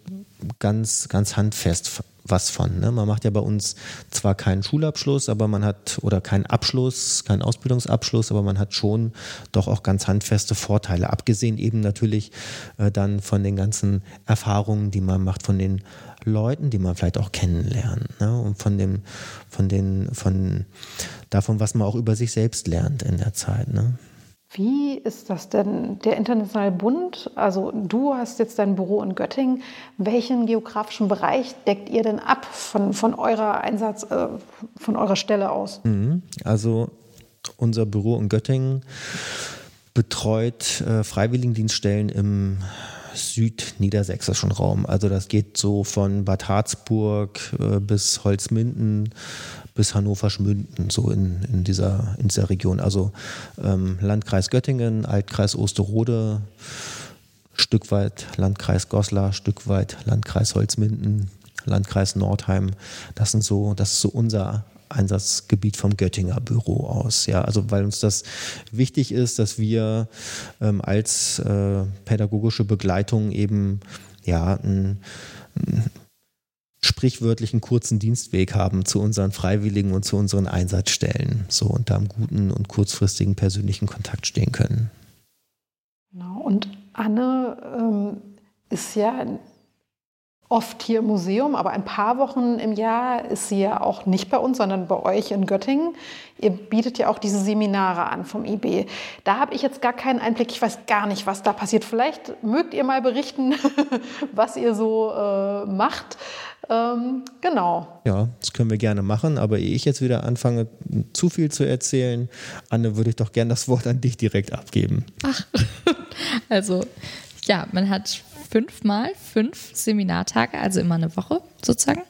ganz, ganz handfest was von. Ne? Man macht ja bei uns zwar keinen Schulabschluss, aber man hat, oder keinen Abschluss, keinen Ausbildungsabschluss, aber man hat schon doch auch ganz handfeste Vorteile. Abgesehen eben natürlich äh, dann von den ganzen Erfahrungen, die man macht, von den Leuten, die man vielleicht auch kennenlernt. Ne? Und von dem, von den, von davon, was man auch über sich selbst lernt in der Zeit. Ne? Wie ist das denn, der Internationale Bund? Also du hast jetzt dein Büro in Göttingen. Welchen geografischen Bereich deckt ihr denn ab von, von eurer Einsatz, äh, von eurer Stelle aus? Mhm. Also unser Büro in Göttingen betreut äh, Freiwilligendienststellen im südniedersächsischen Raum. Also das geht so von Bad Harzburg äh, bis Holzminden bis Hannover-Schmünden, so in, in, dieser, in dieser Region. Also ähm, Landkreis Göttingen, Altkreis Osterode, Stück weit Landkreis Goslar, Stück weit Landkreis Holzminden, Landkreis Nordheim. Das sind so, das ist so unser Einsatzgebiet vom Göttinger Büro aus. Ja, also weil uns das wichtig ist, dass wir ähm, als äh, pädagogische Begleitung eben ja ein, ein sprichwörtlichen kurzen Dienstweg haben zu unseren Freiwilligen und zu unseren Einsatzstellen. So und da im guten und kurzfristigen persönlichen Kontakt stehen können. Genau. Und Anne ähm, ist ja oft hier im Museum, aber ein paar Wochen im Jahr ist sie ja auch nicht bei uns, sondern bei euch in Göttingen. Ihr bietet ja auch diese Seminare an vom IB. Da habe ich jetzt gar keinen Einblick. Ich weiß gar nicht, was da passiert. Vielleicht mögt ihr mal berichten, [laughs] was ihr so äh, macht. Ähm, genau. Ja, das können wir gerne machen. Aber ehe ich jetzt wieder anfange, zu viel zu erzählen, Anne, würde ich doch gerne das Wort an dich direkt abgeben. Ach, [laughs] also ja, man hat fünfmal fünf Seminartage, also immer eine Woche sozusagen.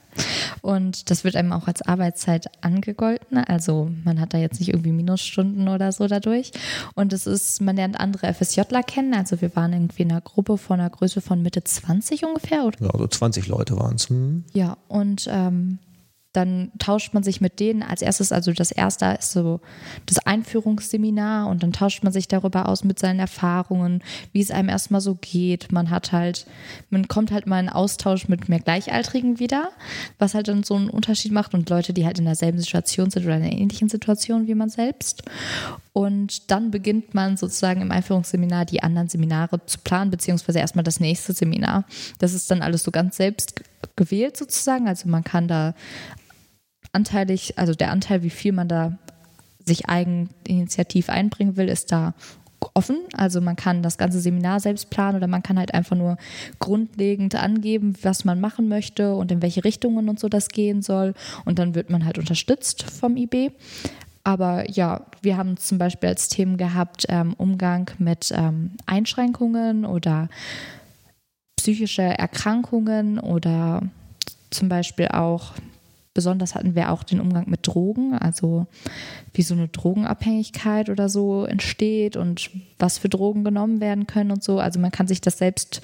Und das wird einem auch als Arbeitszeit angegolten. Also man hat da jetzt nicht irgendwie Minusstunden oder so dadurch. Und es ist, man lernt andere FSJler kennen. Also wir waren irgendwie in einer Gruppe von einer Größe von Mitte 20 ungefähr. Oder? Ja, so 20 Leute waren es. Hm. Ja, und ähm, dann tauscht man sich mit denen als erstes, also das erste ist so das Einführungsseminar und dann tauscht man sich darüber aus mit seinen Erfahrungen, wie es einem erstmal so geht. Man hat halt, man kommt halt mal in Austausch mit mehr Gleichaltrigen wieder, was halt dann so einen Unterschied macht und Leute, die halt in derselben Situation sind oder in einer ähnlichen Situation wie man selbst. Und dann beginnt man sozusagen im Einführungsseminar die anderen Seminare zu planen, beziehungsweise erstmal das nächste Seminar. Das ist dann alles so ganz selbst gewählt sozusagen. Also man kann da anteilig, also der Anteil, wie viel man da sich eigeninitiativ einbringen will, ist da offen. Also man kann das ganze Seminar selbst planen oder man kann halt einfach nur grundlegend angeben, was man machen möchte und in welche Richtungen und so das gehen soll. Und dann wird man halt unterstützt vom IB. Aber ja, wir haben zum Beispiel als Themen gehabt ähm, Umgang mit ähm, Einschränkungen oder psychische Erkrankungen oder zum Beispiel auch Besonders hatten wir auch den Umgang mit Drogen, also wie so eine Drogenabhängigkeit oder so entsteht und was für Drogen genommen werden können und so. Also man kann sich das selbst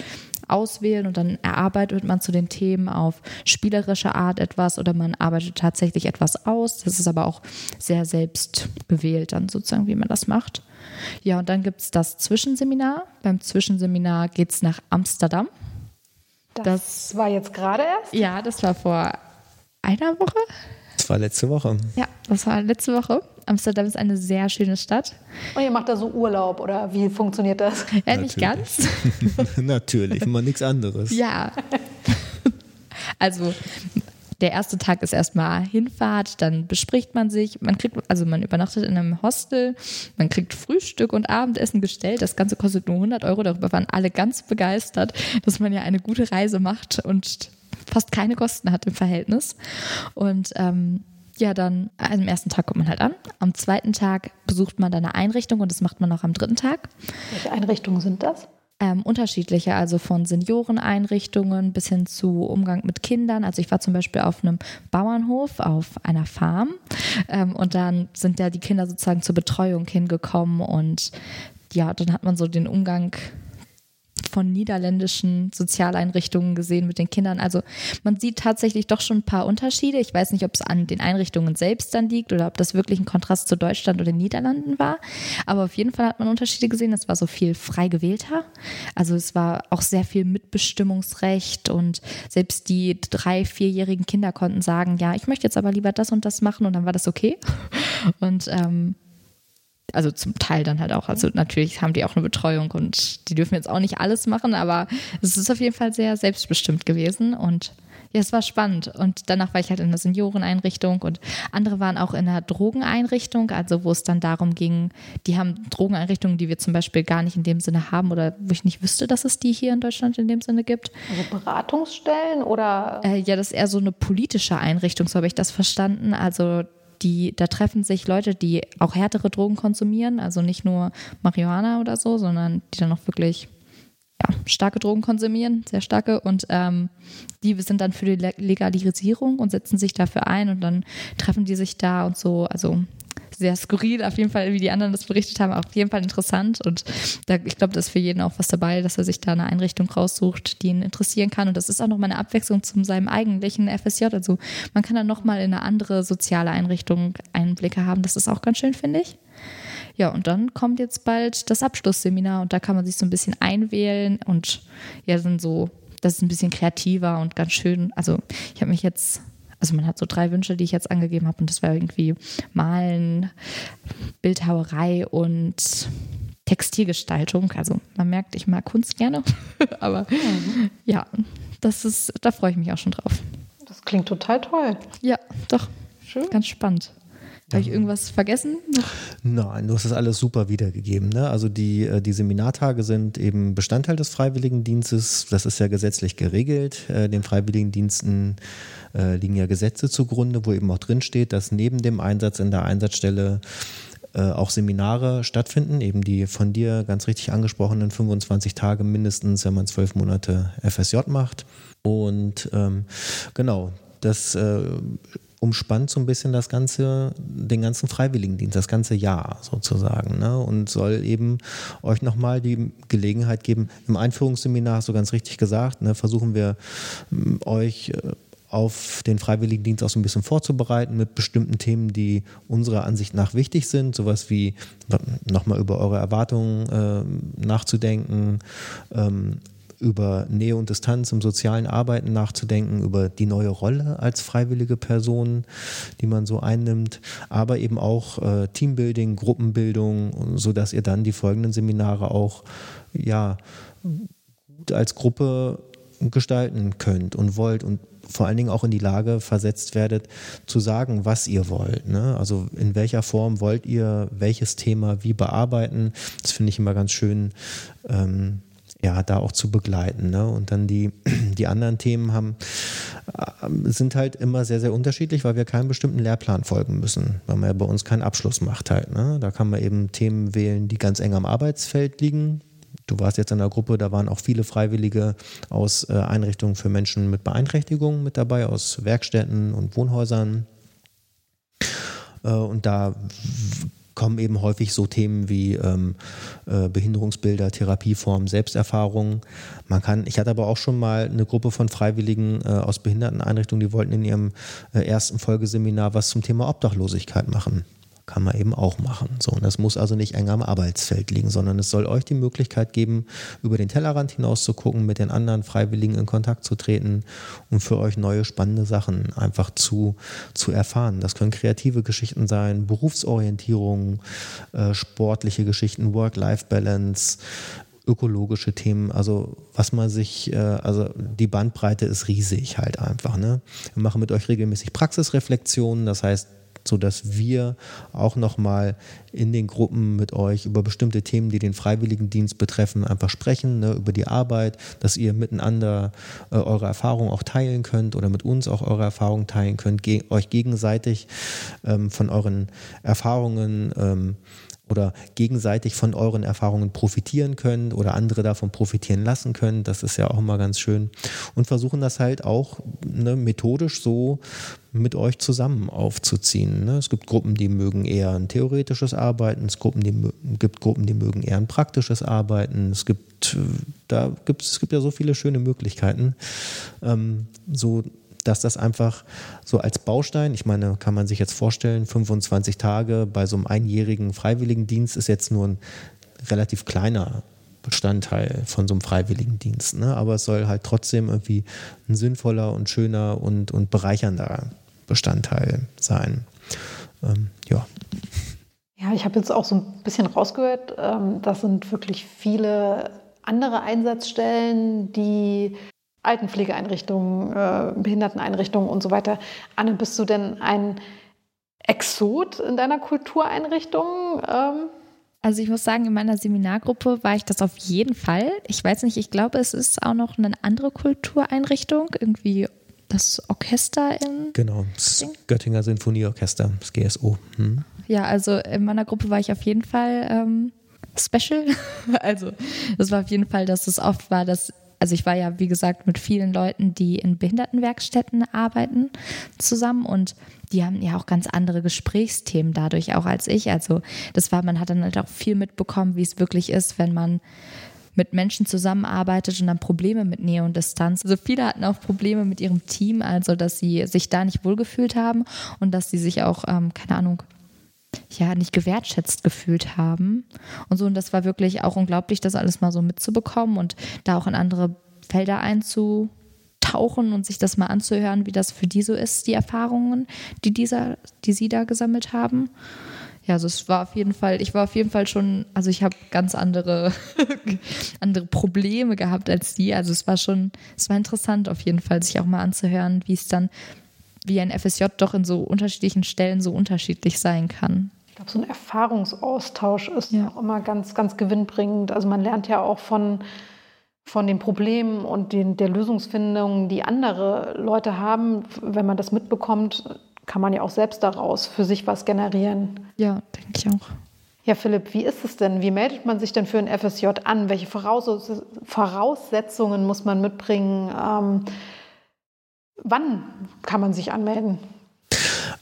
auswählen und dann erarbeitet man zu den Themen auf spielerische Art etwas oder man arbeitet tatsächlich etwas aus. Das ist aber auch sehr selbst gewählt dann sozusagen, wie man das macht. Ja, und dann gibt es das Zwischenseminar. Beim Zwischenseminar geht es nach Amsterdam. Das, das, war jetzt gerade erst? Ja, das war vor einer Woche? Das war letzte Woche. Ja, das war letzte Woche. Amsterdam ist eine sehr schöne Stadt. Und ihr macht da so Urlaub oder wie funktioniert das? Ja, nicht ganz. [laughs] Natürlich, immer nichts anderes. Ja. [laughs] Also der erste Tag ist erstmal Hinfahrt, dann bespricht man sich, man kriegt, also man übernachtet in einem Hostel, man kriegt Frühstück und Abendessen gestellt. Das Ganze kostet nur 100 Euro. Darüber waren alle ganz begeistert, dass man ja eine gute Reise macht und fast keine Kosten hat im Verhältnis. Und ähm, ja, dann also am ersten Tag kommt man halt an. Am zweiten Tag besucht man dann eine Einrichtung und das macht man auch am dritten Tag. Welche Einrichtungen sind das? ähm, unterschiedliche, also von Senioreneinrichtungen bis hin zu Umgang mit Kindern. Also ich war zum Beispiel auf einem Bauernhof auf einer Farm ähm, und dann sind ja die Kinder sozusagen zur Betreuung hingekommen und ja, dann hat man so den Umgang von niederländischen Sozialeinrichtungen gesehen mit den Kindern. Also man sieht tatsächlich doch schon ein paar Unterschiede. Ich weiß nicht, ob es an den Einrichtungen selbst dann liegt oder ob das wirklich ein Kontrast zu Deutschland oder den Niederlanden war. Aber auf jeden Fall hat man Unterschiede gesehen. Es war so viel frei gewählter. Also es war auch sehr viel Mitbestimmungsrecht und selbst die drei, vierjährigen Kinder konnten sagen, ja, ich möchte jetzt aber lieber das und das machen und dann war das okay. [laughs] Und ähm, also zum Teil dann halt auch, also natürlich haben die auch eine Betreuung und die dürfen jetzt auch nicht alles machen, aber es ist auf jeden Fall sehr selbstbestimmt gewesen und ja, es war spannend. Und danach war ich halt in einer Senioreneinrichtung und andere waren auch in einer Drogeneinrichtung, also wo es dann darum ging, die haben Drogeneinrichtungen, die wir zum Beispiel gar nicht in dem Sinne haben oder wo ich nicht wüsste, dass es die hier in Deutschland in dem Sinne gibt. Also Beratungsstellen oder? Äh, ja, das ist eher so eine politische Einrichtung, so habe ich das verstanden. Also die, da treffen sich Leute, die auch härtere Drogen konsumieren, also nicht nur Marihuana oder so, sondern die dann auch wirklich ja, starke Drogen konsumieren, sehr starke. Und ähm, die sind dann für die Legalisierung und setzen sich dafür ein und dann treffen die sich da und so. Also sehr skurril, auf jeden Fall, wie die anderen das berichtet haben, auf jeden Fall interessant. Und da, ich glaube, da ist für jeden auch was dabei, dass er sich da eine Einrichtung raussucht, die ihn interessieren kann. Und das ist auch nochmal eine Abwechslung zu seinem eigentlichen FSJ. Also man kann dann nochmal in eine andere soziale Einrichtung Einblicke haben. Das ist auch ganz schön, finde ich. Ja, und dann kommt jetzt bald das Abschlussseminar und da kann man sich so ein bisschen einwählen und ja, sind so, das ist ein bisschen kreativer und ganz schön. Also ich habe mich jetzt also man hat so drei Wünsche, die ich jetzt angegeben habe und das war irgendwie Malen, Bildhauerei und Textilgestaltung. Also man merkt, ich mag Kunst gerne, [laughs] aber mhm. ja, das ist, da freue ich mich auch schon drauf. Das klingt total toll. Ja, doch. Schön. Ganz spannend. Habe ich irgendwas vergessen? Nein, du hast das alles super wiedergegeben. Ne? Also die, äh, die Seminartage sind eben Bestandteil des Freiwilligendienstes. Das ist ja gesetzlich geregelt. Äh, den Freiwilligendiensten äh, liegen ja Gesetze zugrunde, wo eben auch drin steht, dass neben dem Einsatz in der Einsatzstelle auch Seminare stattfinden, eben die von dir ganz richtig angesprochenen 25 Tage mindestens, wenn man zwölf Monate FSJ macht. Und ähm, genau, das äh, umspannt so ein bisschen das ganze, den ganzen Freiwilligendienst, das ganze Jahr sozusagen. Ne? Und soll eben euch nochmal die Gelegenheit geben, im Einführungsseminar hast du ganz richtig gesagt, ne, versuchen wir euch äh, auf den Freiwilligendienst auch so ein bisschen vorzubereiten mit bestimmten Themen, die unserer Ansicht nach wichtig sind. Sowas wie nochmal über eure Erwartungen äh, nachzudenken, ähm, über Nähe und Distanz im sozialen Arbeiten nachzudenken, über die neue Rolle als freiwillige Person, die man so einnimmt, aber eben auch äh, Teambuilding, Gruppenbildung, sodass ihr dann die folgenden Seminare auch ja, gut als Gruppe gestalten könnt und wollt und vor allen Dingen auch in die Lage versetzt werdet, zu sagen, was ihr wollt. Ne? Also in welcher Form wollt ihr welches Thema wie bearbeiten. Das finde ich immer ganz schön, ähm, ja, da auch zu begleiten. Ne? Und dann die, [clears throat] die anderen Themen haben, äh, sind halt immer sehr, sehr unterschiedlich, weil wir keinen bestimmten Lehrplan folgen müssen, weil man ja bei uns keinen Abschluss macht halt. Ne? Da kann man eben Themen wählen, die ganz eng am Arbeitsfeld liegen. Du warst jetzt in der Gruppe, da waren auch viele Freiwillige aus äh, Einrichtungen für Menschen mit Beeinträchtigungen mit dabei, aus Werkstätten und Wohnhäusern. Äh, und da kommen eben häufig so Themen wie ähm, äh, Behinderungsbilder, Therapieformen, Selbsterfahrungen. Man kann, ich hatte aber auch schon mal eine Gruppe von Freiwilligen äh, aus Behinderteneinrichtungen, die wollten in ihrem äh, ersten Folgeseminar was zum Thema Obdachlosigkeit machen kann man eben auch machen. So, und das muss also nicht eng am Arbeitsfeld liegen, sondern es soll euch die Möglichkeit geben, über den Tellerrand hinaus zu gucken, mit den anderen Freiwilligen in Kontakt zu treten und für euch neue spannende Sachen einfach zu, zu erfahren. Das können kreative Geschichten sein, Berufsorientierung, äh, sportliche Geschichten, Work-Life-Balance, ökologische Themen, also was man sich, äh, also die Bandbreite ist riesig halt einfach. Ne? Wir machen mit euch regelmäßig Praxisreflexionen, das heißt, sodass wir auch nochmal in den Gruppen mit euch über bestimmte Themen, die den Freiwilligendienst betreffen, einfach sprechen, ne, über die Arbeit, dass ihr miteinander äh, eure Erfahrungen auch teilen könnt oder mit uns auch eure Erfahrungen teilen könnt, ge euch gegenseitig ähm, von euren Erfahrungen ähm, oder gegenseitig von euren Erfahrungen profitieren können oder andere davon profitieren lassen können. Das ist ja auch immer ganz schön. Und versuchen das halt auch ne, methodisch so mit euch zusammen aufzuziehen. Ne? Es gibt Gruppen, die mögen eher ein theoretisches Arbeiten, es Gruppen, die, gibt Gruppen, die mögen eher ein praktisches Arbeiten. Es gibt, da gibt, es gibt ja so viele schöne Möglichkeiten, ähm, so dass das einfach so als Baustein, ich meine, kann man sich jetzt vorstellen, 25 Tage bei so einem einjährigen Freiwilligendienst ist jetzt nur ein relativ kleiner Bestandteil von so einem Freiwilligendienst. Ne? Aber es soll halt trotzdem irgendwie ein sinnvoller und schöner und, und bereichernder Bestandteil sein. Ähm, ja. Ja, ich habe jetzt auch so ein bisschen rausgehört, ähm, das sind wirklich viele andere Einsatzstellen, die Altenpflegeeinrichtungen, äh, Behinderteneinrichtungen und so weiter. Anne, bist du denn ein Exot in deiner Kultureinrichtung? Ähm? Also ich muss sagen, in meiner Seminargruppe war ich das auf jeden Fall. Ich weiß nicht, ich glaube, es ist auch noch eine andere Kultureinrichtung, irgendwie das Orchester in. Genau, das Göttinger Sinfonieorchester, das GSO. Hm. Ja, also in meiner Gruppe war ich auf jeden Fall ähm, special. [laughs] also das war auf jeden Fall, dass es oft war, dass also ich war ja, wie gesagt, mit vielen Leuten, die in Behindertenwerkstätten arbeiten, zusammen und die haben ja auch ganz andere Gesprächsthemen dadurch auch als ich. Also das war, man hat dann halt auch viel mitbekommen, wie es wirklich ist, wenn man mit Menschen zusammenarbeitet und dann Probleme mit Nähe und Distanz. Also viele hatten auch Probleme mit ihrem Team, also dass sie sich da nicht wohlgefühlt haben und dass sie sich auch, ähm, keine Ahnung, ja, nicht gewertschätzt gefühlt haben. Und so, und das war wirklich auch unglaublich, das alles mal so mitzubekommen und da auch in andere Felder einzutauchen und sich das mal anzuhören, wie das für die so ist, die Erfahrungen, die dieser, die sie da gesammelt haben. Ja, also es war auf jeden Fall, ich war auf jeden Fall schon, also ich habe ganz andere, [laughs] andere Probleme gehabt als die. Also es war schon, es war interessant auf jeden Fall, sich auch mal anzuhören, wie es dann wie ein FSJ doch in so unterschiedlichen Stellen so unterschiedlich sein kann. Ich glaube, so ein Erfahrungsaustausch ist ja. auch immer ganz, ganz gewinnbringend. Also man lernt ja auch von, von den Problemen und den, der Lösungsfindung, die andere Leute haben. Wenn man das mitbekommt, kann man ja auch selbst daraus für sich was generieren. Ja, denke ich auch. Ja, Philipp, wie ist es denn? Wie meldet man sich denn für ein FSJ an? Welche Voraussetzungen muss man mitbringen? Ähm, Wann kann man sich anmelden?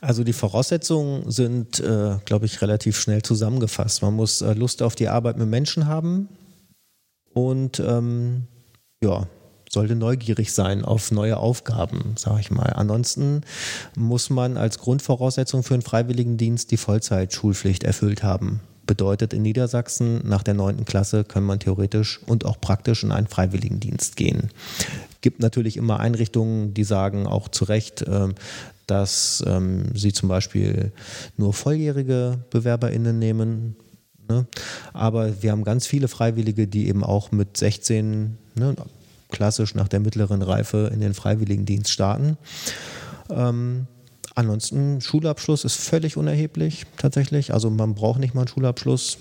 Also die Voraussetzungen sind, äh, glaube ich, relativ schnell zusammengefasst. Man muss äh, Lust auf die Arbeit mit Menschen haben und ähm, ja, sollte neugierig sein auf neue Aufgaben, sage ich mal. Ansonsten muss man als Grundvoraussetzung für einen Freiwilligendienst die Vollzeitschulpflicht erfüllt haben. Bedeutet in Niedersachsen nach der neunten Klasse kann man theoretisch und auch praktisch in einen Freiwilligendienst gehen gibt natürlich immer Einrichtungen, die sagen auch zu Recht, ähm, dass ähm, sie zum Beispiel nur volljährige BewerberInnen nehmen. Ne? Aber wir haben ganz viele Freiwillige, die eben auch mit 16, ne, klassisch nach der mittleren Reife, in den Freiwilligendienst starten. Ähm, ansonsten, Schulabschluss ist völlig unerheblich tatsächlich. Also man braucht nicht mal einen Schulabschluss.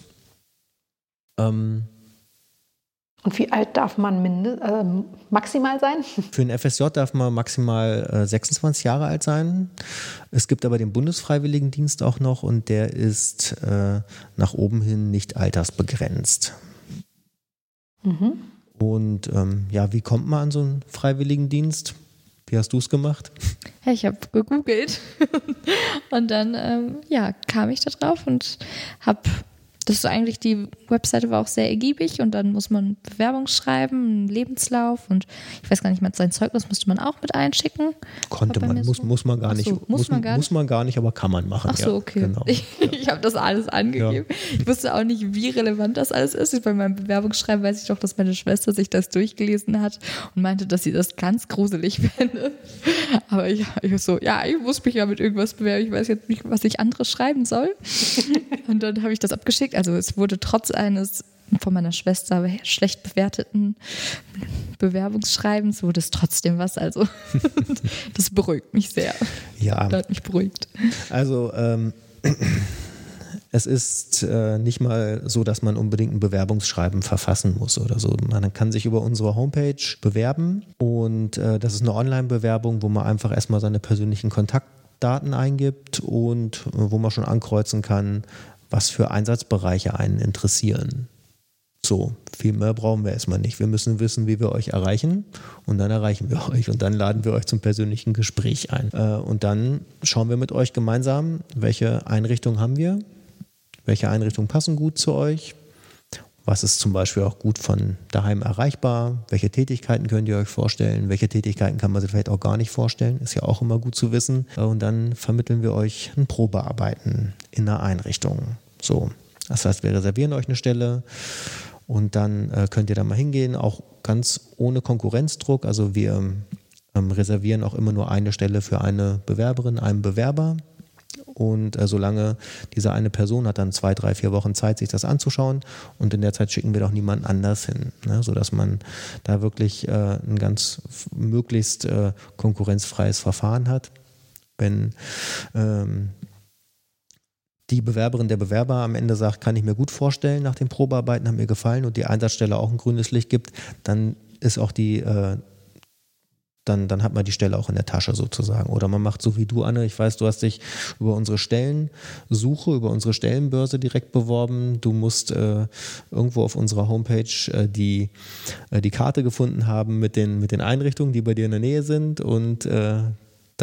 Und wie alt darf man minde, äh, maximal sein? [laughs] Für ein FSJ darf man maximal äh, 26 Jahre alt sein. Es gibt aber den Bundesfreiwilligendienst auch noch und der ist äh, nach oben hin nicht altersbegrenzt. Mhm. Und ähm, ja, wie kommt man an so einen Freiwilligendienst? Wie hast du es gemacht? Ja, ich habe gegoogelt [laughs] und dann ähm, ja, kam ich da drauf und habe das ist eigentlich, die Webseite war auch sehr ergiebig und dann muss man Bewerbung schreiben, einen Lebenslauf und ich weiß gar nicht, sein Zeugnis musste man auch mit einschicken. Konnte man, muss, so. muss man gar nicht. So, muss, muss, man gar muss man gar nicht, aber kann man machen. Ach so, ja, okay. Genau. [laughs] Ich, ich habe das alles angegeben. Ja. Ich wusste auch nicht, wie relevant das alles ist. Bei meinem Bewerbungsschreiben weiß ich doch, dass meine Schwester sich das durchgelesen hat und meinte, dass sie das ganz gruselig [laughs] fände. Aber ich, ich so, ja, ich muss mich ja mit irgendwas bewerben. Ich weiß jetzt nicht, was ich anderes schreiben soll. [laughs] Und dann habe ich das abgeschickt also es wurde trotz eines von meiner Schwester schlecht bewerteten Bewerbungsschreibens wurde es trotzdem was. Also [laughs] das beruhigt mich sehr. Ja. Das hat mich beruhigt. Also ähm, es ist äh, nicht mal so, dass man unbedingt ein Bewerbungsschreiben verfassen muss oder so. Man kann sich über unsere Homepage bewerben und äh, das ist eine Online-Bewerbung, wo man einfach erstmal seine persönlichen Kontaktdaten eingibt und äh, wo man schon ankreuzen kann, was für Einsatzbereiche einen interessieren. So, viel mehr brauchen wir erstmal nicht. Wir müssen wissen, wie wir euch erreichen und dann erreichen wir [laughs] euch und dann laden wir euch zum persönlichen Gespräch ein. Äh, und dann schauen wir mit euch gemeinsam, welche Einrichtungen haben wir, welche Einrichtungen passen gut zu euch, was ist zum Beispiel auch gut von daheim erreichbar? Welche Tätigkeiten könnt ihr euch vorstellen? Welche Tätigkeiten kann man sich vielleicht auch gar nicht vorstellen? Ist ja auch immer gut zu wissen. Und dann vermitteln wir euch ein Probearbeiten in einer Einrichtung. So. Das heißt, wir reservieren euch eine Stelle und dann äh, könnt ihr da mal hingehen, auch ganz ohne Konkurrenzdruck. Also wir ähm, reservieren auch immer nur eine Stelle für eine Bewerberin, einen Bewerber. Und äh, solange diese eine Person hat dann zwei, drei, vier Wochen Zeit, sich das anzuschauen. Und in der Zeit schicken wir doch niemanden anders hin, ne? sodass man da wirklich äh, ein ganz möglichst äh, konkurrenzfreies Verfahren hat. Wenn ähm, die Bewerberin, der Bewerber am Ende sagt, kann ich mir gut vorstellen, nach den Probearbeiten haben mir gefallen und die Einsatzstelle auch ein grünes Licht gibt, dann ist auch die äh, dann, dann hat man die Stelle auch in der Tasche sozusagen. Oder man macht so wie du, Anne. Ich weiß, du hast dich über unsere Stellensuche, über unsere Stellenbörse direkt beworben. Du musst äh, irgendwo auf unserer Homepage äh, die, äh, die Karte gefunden haben mit den, mit den Einrichtungen, die bei dir in der Nähe sind. Und äh,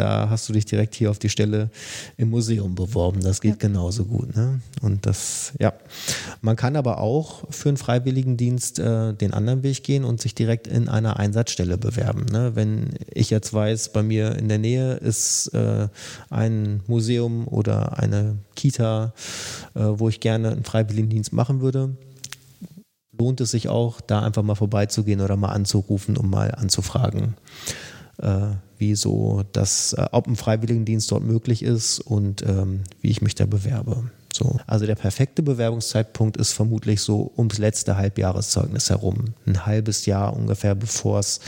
da hast du dich direkt hier auf die Stelle im Museum beworben. Das geht ja. genauso gut. Ne? Und das, ja. Man kann aber auch für einen Freiwilligendienst äh, den anderen Weg gehen und sich direkt in einer Einsatzstelle bewerben. Ne? Wenn ich jetzt weiß, bei mir in der Nähe ist äh, ein Museum oder eine Kita, äh, wo ich gerne einen Freiwilligendienst machen würde, lohnt es sich auch, da einfach mal vorbeizugehen oder mal anzurufen, um mal anzufragen wie so das, äh, ob ein Freiwilligendienst dort möglich ist und ähm, wie ich mich da bewerbe. So. Also der perfekte Bewerbungszeitpunkt ist vermutlich so ums letzte Halbjahreszeugnis herum. Ein halbes Jahr ungefähr, bevor es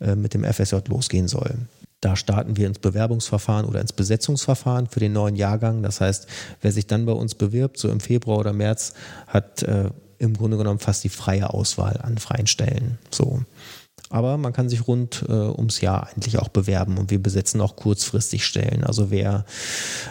äh, mit dem FSJ losgehen soll. Da starten wir ins Bewerbungsverfahren oder ins Besetzungsverfahren für den neuen Jahrgang. Das heißt, wer sich dann bei uns bewirbt, so im Februar oder März, hat äh, im Grunde genommen fast die freie Auswahl an freien Stellen. So. Aber man kann sich rund äh, ums Jahr eigentlich auch bewerben und wir besetzen auch kurzfristig Stellen. Also wer,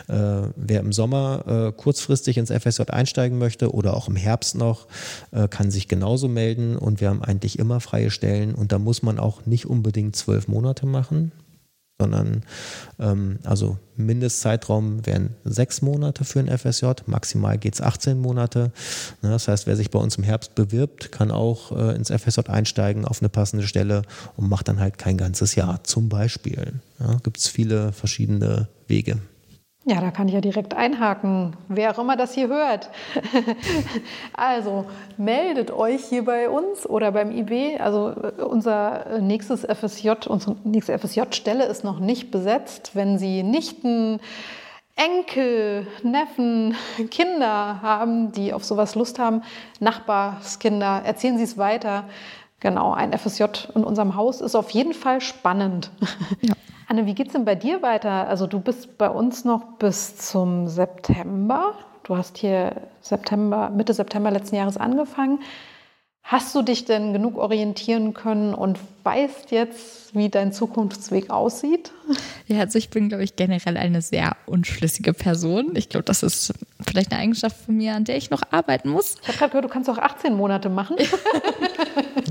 äh, wer im Sommer äh, kurzfristig ins FSJ einsteigen möchte oder auch im Herbst noch, äh, kann sich genauso melden und wir haben eigentlich immer freie Stellen und da muss man auch nicht unbedingt zwölf Monate machen sondern ähm, also Mindestzeitraum wären sechs Monate für ein FSJ, maximal geht es 18 Monate. Ne, das heißt, wer sich bei uns im Herbst bewirbt, kann auch äh, ins FSJ einsteigen auf eine passende Stelle und macht dann halt kein ganzes Jahr zum Beispiel. Ja, Gibt es viele verschiedene Wege. Ja, da kann ich ja direkt einhaken, wer auch immer das hier hört. [laughs] also meldet euch hier bei uns oder beim IB. Also unser nächstes FSJ, unsere nächste FSJ-Stelle ist noch nicht besetzt. Wenn Sie Nichten, Enkel, Neffen, Kinder haben, die auf sowas Lust haben, Nachbarskinder, erzählen Sie es weiter. Genau, ein FSJ in unserem Haus ist auf jeden Fall spannend. Ja. [laughs] Anne, wie geht es denn bei dir weiter? Also du bist bei uns noch bis zum September. Du hast hier September, Mitte September letzten Jahres angefangen. Hast du dich denn genug orientieren können und weißt jetzt, wie dein Zukunftsweg aussieht? Ja, also ich bin, glaube ich, generell eine sehr unschlüssige Person. Ich glaube, das ist vielleicht eine Eigenschaft von mir, an der ich noch arbeiten muss. Ich habe gerade gehört, du kannst auch 18 Monate machen. [laughs]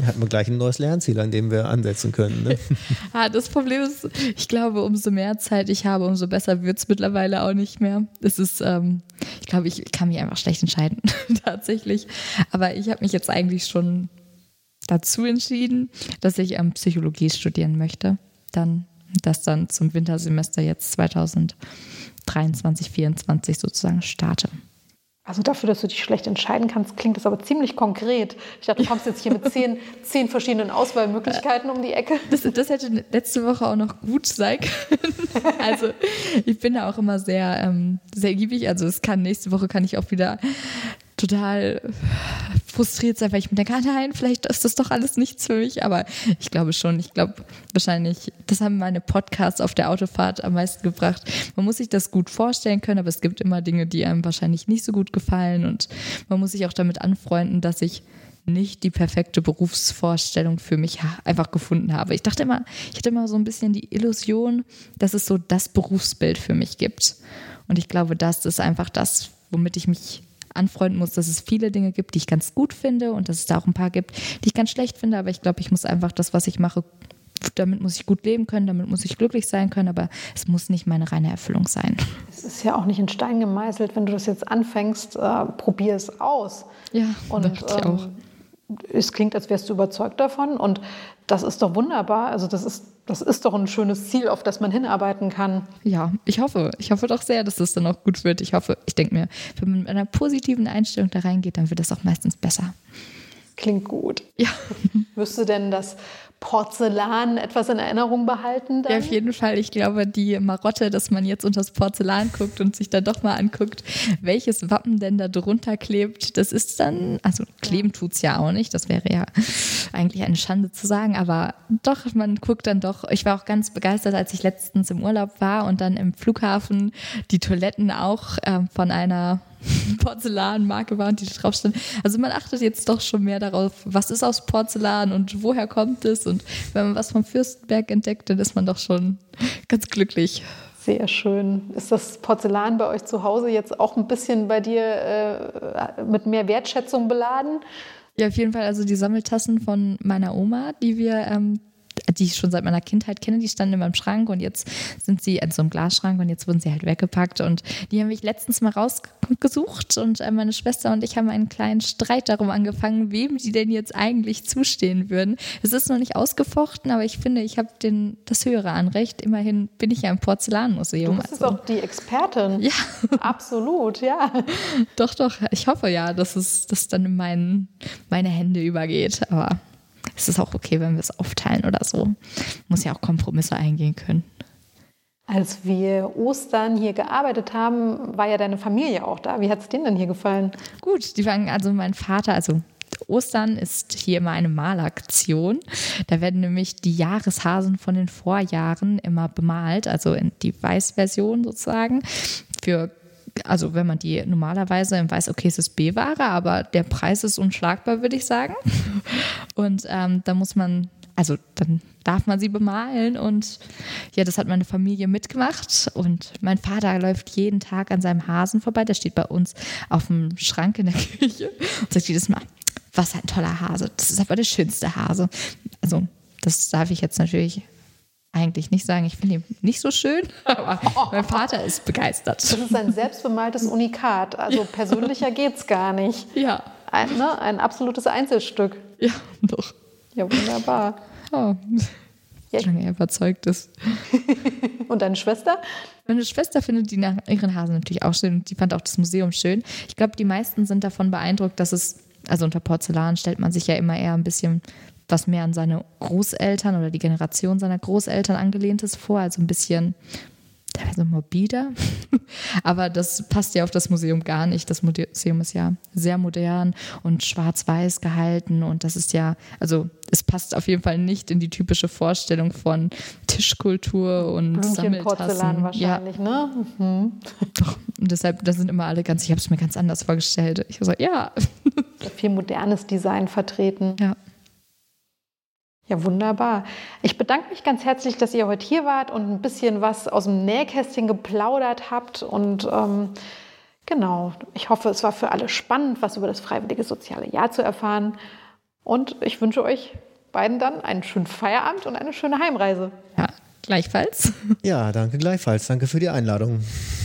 Hat man gleich ein neues Lernziel, an dem wir ansetzen können. Ne? [laughs] ah, das Problem ist, ich glaube, umso mehr Zeit ich habe, umso besser wird es mittlerweile auch nicht mehr. Es ist, ähm, ich glaube, ich kann mich einfach schlecht entscheiden, [laughs] tatsächlich. Aber ich habe mich jetzt eigentlich schon dazu entschieden, dass ich ähm, Psychologie studieren möchte. Dann das dann zum Wintersemester jetzt 2023, 2024 sozusagen starte. Also dafür, dass du dich schlecht entscheiden kannst, klingt das aber ziemlich konkret. Ich dachte, du kommst jetzt hier mit [laughs] zehn, zehn verschiedenen Auswahlmöglichkeiten um die Ecke. Das, das hätte letzte Woche auch noch gut sein können. [laughs] Also ich bin da auch immer sehr, ähm, sehr giebig. Also es kann nächste Woche kann ich auch wieder total frustriert sein, weil ich mir denke, ah nein, vielleicht ist das doch alles nichts für mich. Aber ich glaube schon, ich glaube wahrscheinlich, das haben meine Podcasts auf der Autofahrt am meisten gebracht. Man muss sich das gut vorstellen können, aber es gibt immer Dinge, die einem wahrscheinlich nicht so gut gefallen. Und man muss sich auch damit anfreunden, dass ich nicht die perfekte Berufsvorstellung für mich einfach gefunden habe. Ich dachte immer, ich hatte immer so ein bisschen die Illusion, dass es so das Berufsbild für mich gibt. Und ich glaube, das ist einfach das, womit ich mich anfreunden muss, dass es viele Dinge gibt, die ich ganz gut finde und dass es da auch ein paar gibt, die ich ganz schlecht finde. Aber ich glaube, ich muss einfach das, was ich mache, damit muss ich gut leben können, damit muss ich glücklich sein können, aber es muss nicht meine reine Erfüllung sein. Es ist ja auch nicht in Stein gemeißelt, wenn du das jetzt anfängst, äh, probier es aus. Ja, und [laughs] ich ähm, auch. Es klingt, als wärst du überzeugt davon und das ist doch wunderbar. Also das ist, das ist doch ein schönes Ziel, auf das man hinarbeiten kann. Ja, ich hoffe. Ich hoffe doch sehr, dass es dann auch gut wird. Ich hoffe, ich denke mir, wenn man mit einer positiven Einstellung da reingeht, dann wird es auch meistens besser. Klingt gut. Ja. [laughs] Wirst du denn das Porzellan etwas in Erinnerung behalten? Dann? Ja, auf jeden Fall. Ich glaube, die Marotte, dass man jetzt unter das Porzellan guckt und sich dann doch mal anguckt, welches Wappen denn da drunter klebt, das ist dann, also kleben tut es ja auch nicht, das wäre ja eigentlich eine Schande zu sagen, aber doch, man guckt dann doch. Ich war auch ganz begeistert, als ich letztens im Urlaub war und dann im Flughafen die Toiletten auch äh, von einer [laughs] Porzellanmarke waren, die drauf stehen. Also man achtet jetzt doch schon mehr darauf, was ist aus Porzellan und woher kommt es. Und wenn man was vom Fürstenberg entdeckt, dann ist man doch schon [laughs] ganz glücklich. Sehr schön. Ist das Porzellan bei euch zu Hause jetzt auch ein bisschen bei dir äh, mit mehr Wertschätzung beladen? Ja, auf jeden Fall. Also die Sammeltassen von meiner Oma, die wir ähm, die ich schon seit meiner Kindheit kenne, die standen in meinem Schrank und jetzt sind sie in so einem Glasschrank und jetzt wurden sie halt weggepackt und die haben mich letztens mal rausgesucht und äh, meine Schwester und ich haben einen kleinen Streit darum angefangen, wem die denn jetzt eigentlich zustehen würden. Es ist noch nicht ausgefochten, aber ich finde, ich habe das höhere Anrecht. Immerhin bin ich ja im Porzellanmuseum. Du bist also. doch die Expertin. Ja. [laughs] Absolut, ja. Doch, doch. Ich hoffe ja, dass es das dann in mein, meine Hände übergeht, aber es ist auch okay, wenn wir es aufteilen oder so. Muss ja auch Kompromisse eingehen können. Als wir Ostern hier gearbeitet haben, war ja deine Familie auch da. Wie hat es denen denn hier gefallen? Gut, die waren, also mein Vater, also Ostern ist hier immer eine Malaktion. Da werden nämlich die Jahreshasen von den Vorjahren immer bemalt, also in die Weißversion sozusagen, für also wenn man die normalerweise weiß, okay, es ist B-Ware, aber der Preis ist unschlagbar, würde ich sagen. Und ähm, da muss man, also dann darf man sie bemalen und ja, das hat meine Familie mitgemacht und mein Vater läuft jeden Tag an seinem Hasen vorbei, der steht bei uns auf dem Schrank in der [laughs] Küche und sagt jedes Mal, was ein toller Hase, das ist aber der schönste Hase. Also das darf ich jetzt natürlich eigentlich nicht sagen, ich finde ihn nicht so schön, [laughs] aber mein Vater ist begeistert. Das ist ein selbstbemaltes Unikat. Also persönlicher [laughs] geht es gar nicht. Ja. Ein, ne, ein absolutes Einzelstück. Ja, [laughs] doch. Ja, wunderbar. [laughs] Oh. Ja. Solange er überzeugt ist. [laughs] und deine Schwester? Meine Schwester findet die nach ihren Hasen natürlich auch schön und die fand auch das Museum schön. Ich glaube, die meisten sind davon beeindruckt, dass es, also unter Porzellan stellt man sich ja immer eher ein bisschen was mehr an seine Großeltern oder die Generation seiner Großeltern angelehnt ist vor, also ein bisschen teilweise morbider. [laughs] Aber das passt ja auf das Museum gar nicht. Das Museum ist ja sehr modern und schwarz-weiß gehalten und das ist ja, also es passt auf jeden Fall nicht in die typische Vorstellung von Tischkultur und Blümchen, Sammeltassen. Porzellan wahrscheinlich, ja. ne? Mhm. Doch, und deshalb, da sind immer alle ganz, ich habe es mir ganz anders vorgestellt. Ich habe gesagt, ja. [laughs] Viel modernes Design vertreten. Ja. Ja, wunderbar. Ich bedanke mich ganz herzlich, dass ihr heute hier wart und ein bisschen was aus dem Nähkästchen geplaudert habt. Und ähm, genau, ich hoffe, es war für alle spannend, was über das Freiwillige Soziale Jahr zu erfahren. Und ich wünsche euch beiden dann einen schönen Feierabend und eine schöne Heimreise. Ja, gleichfalls. Ja, danke gleichfalls. Danke für die Einladung.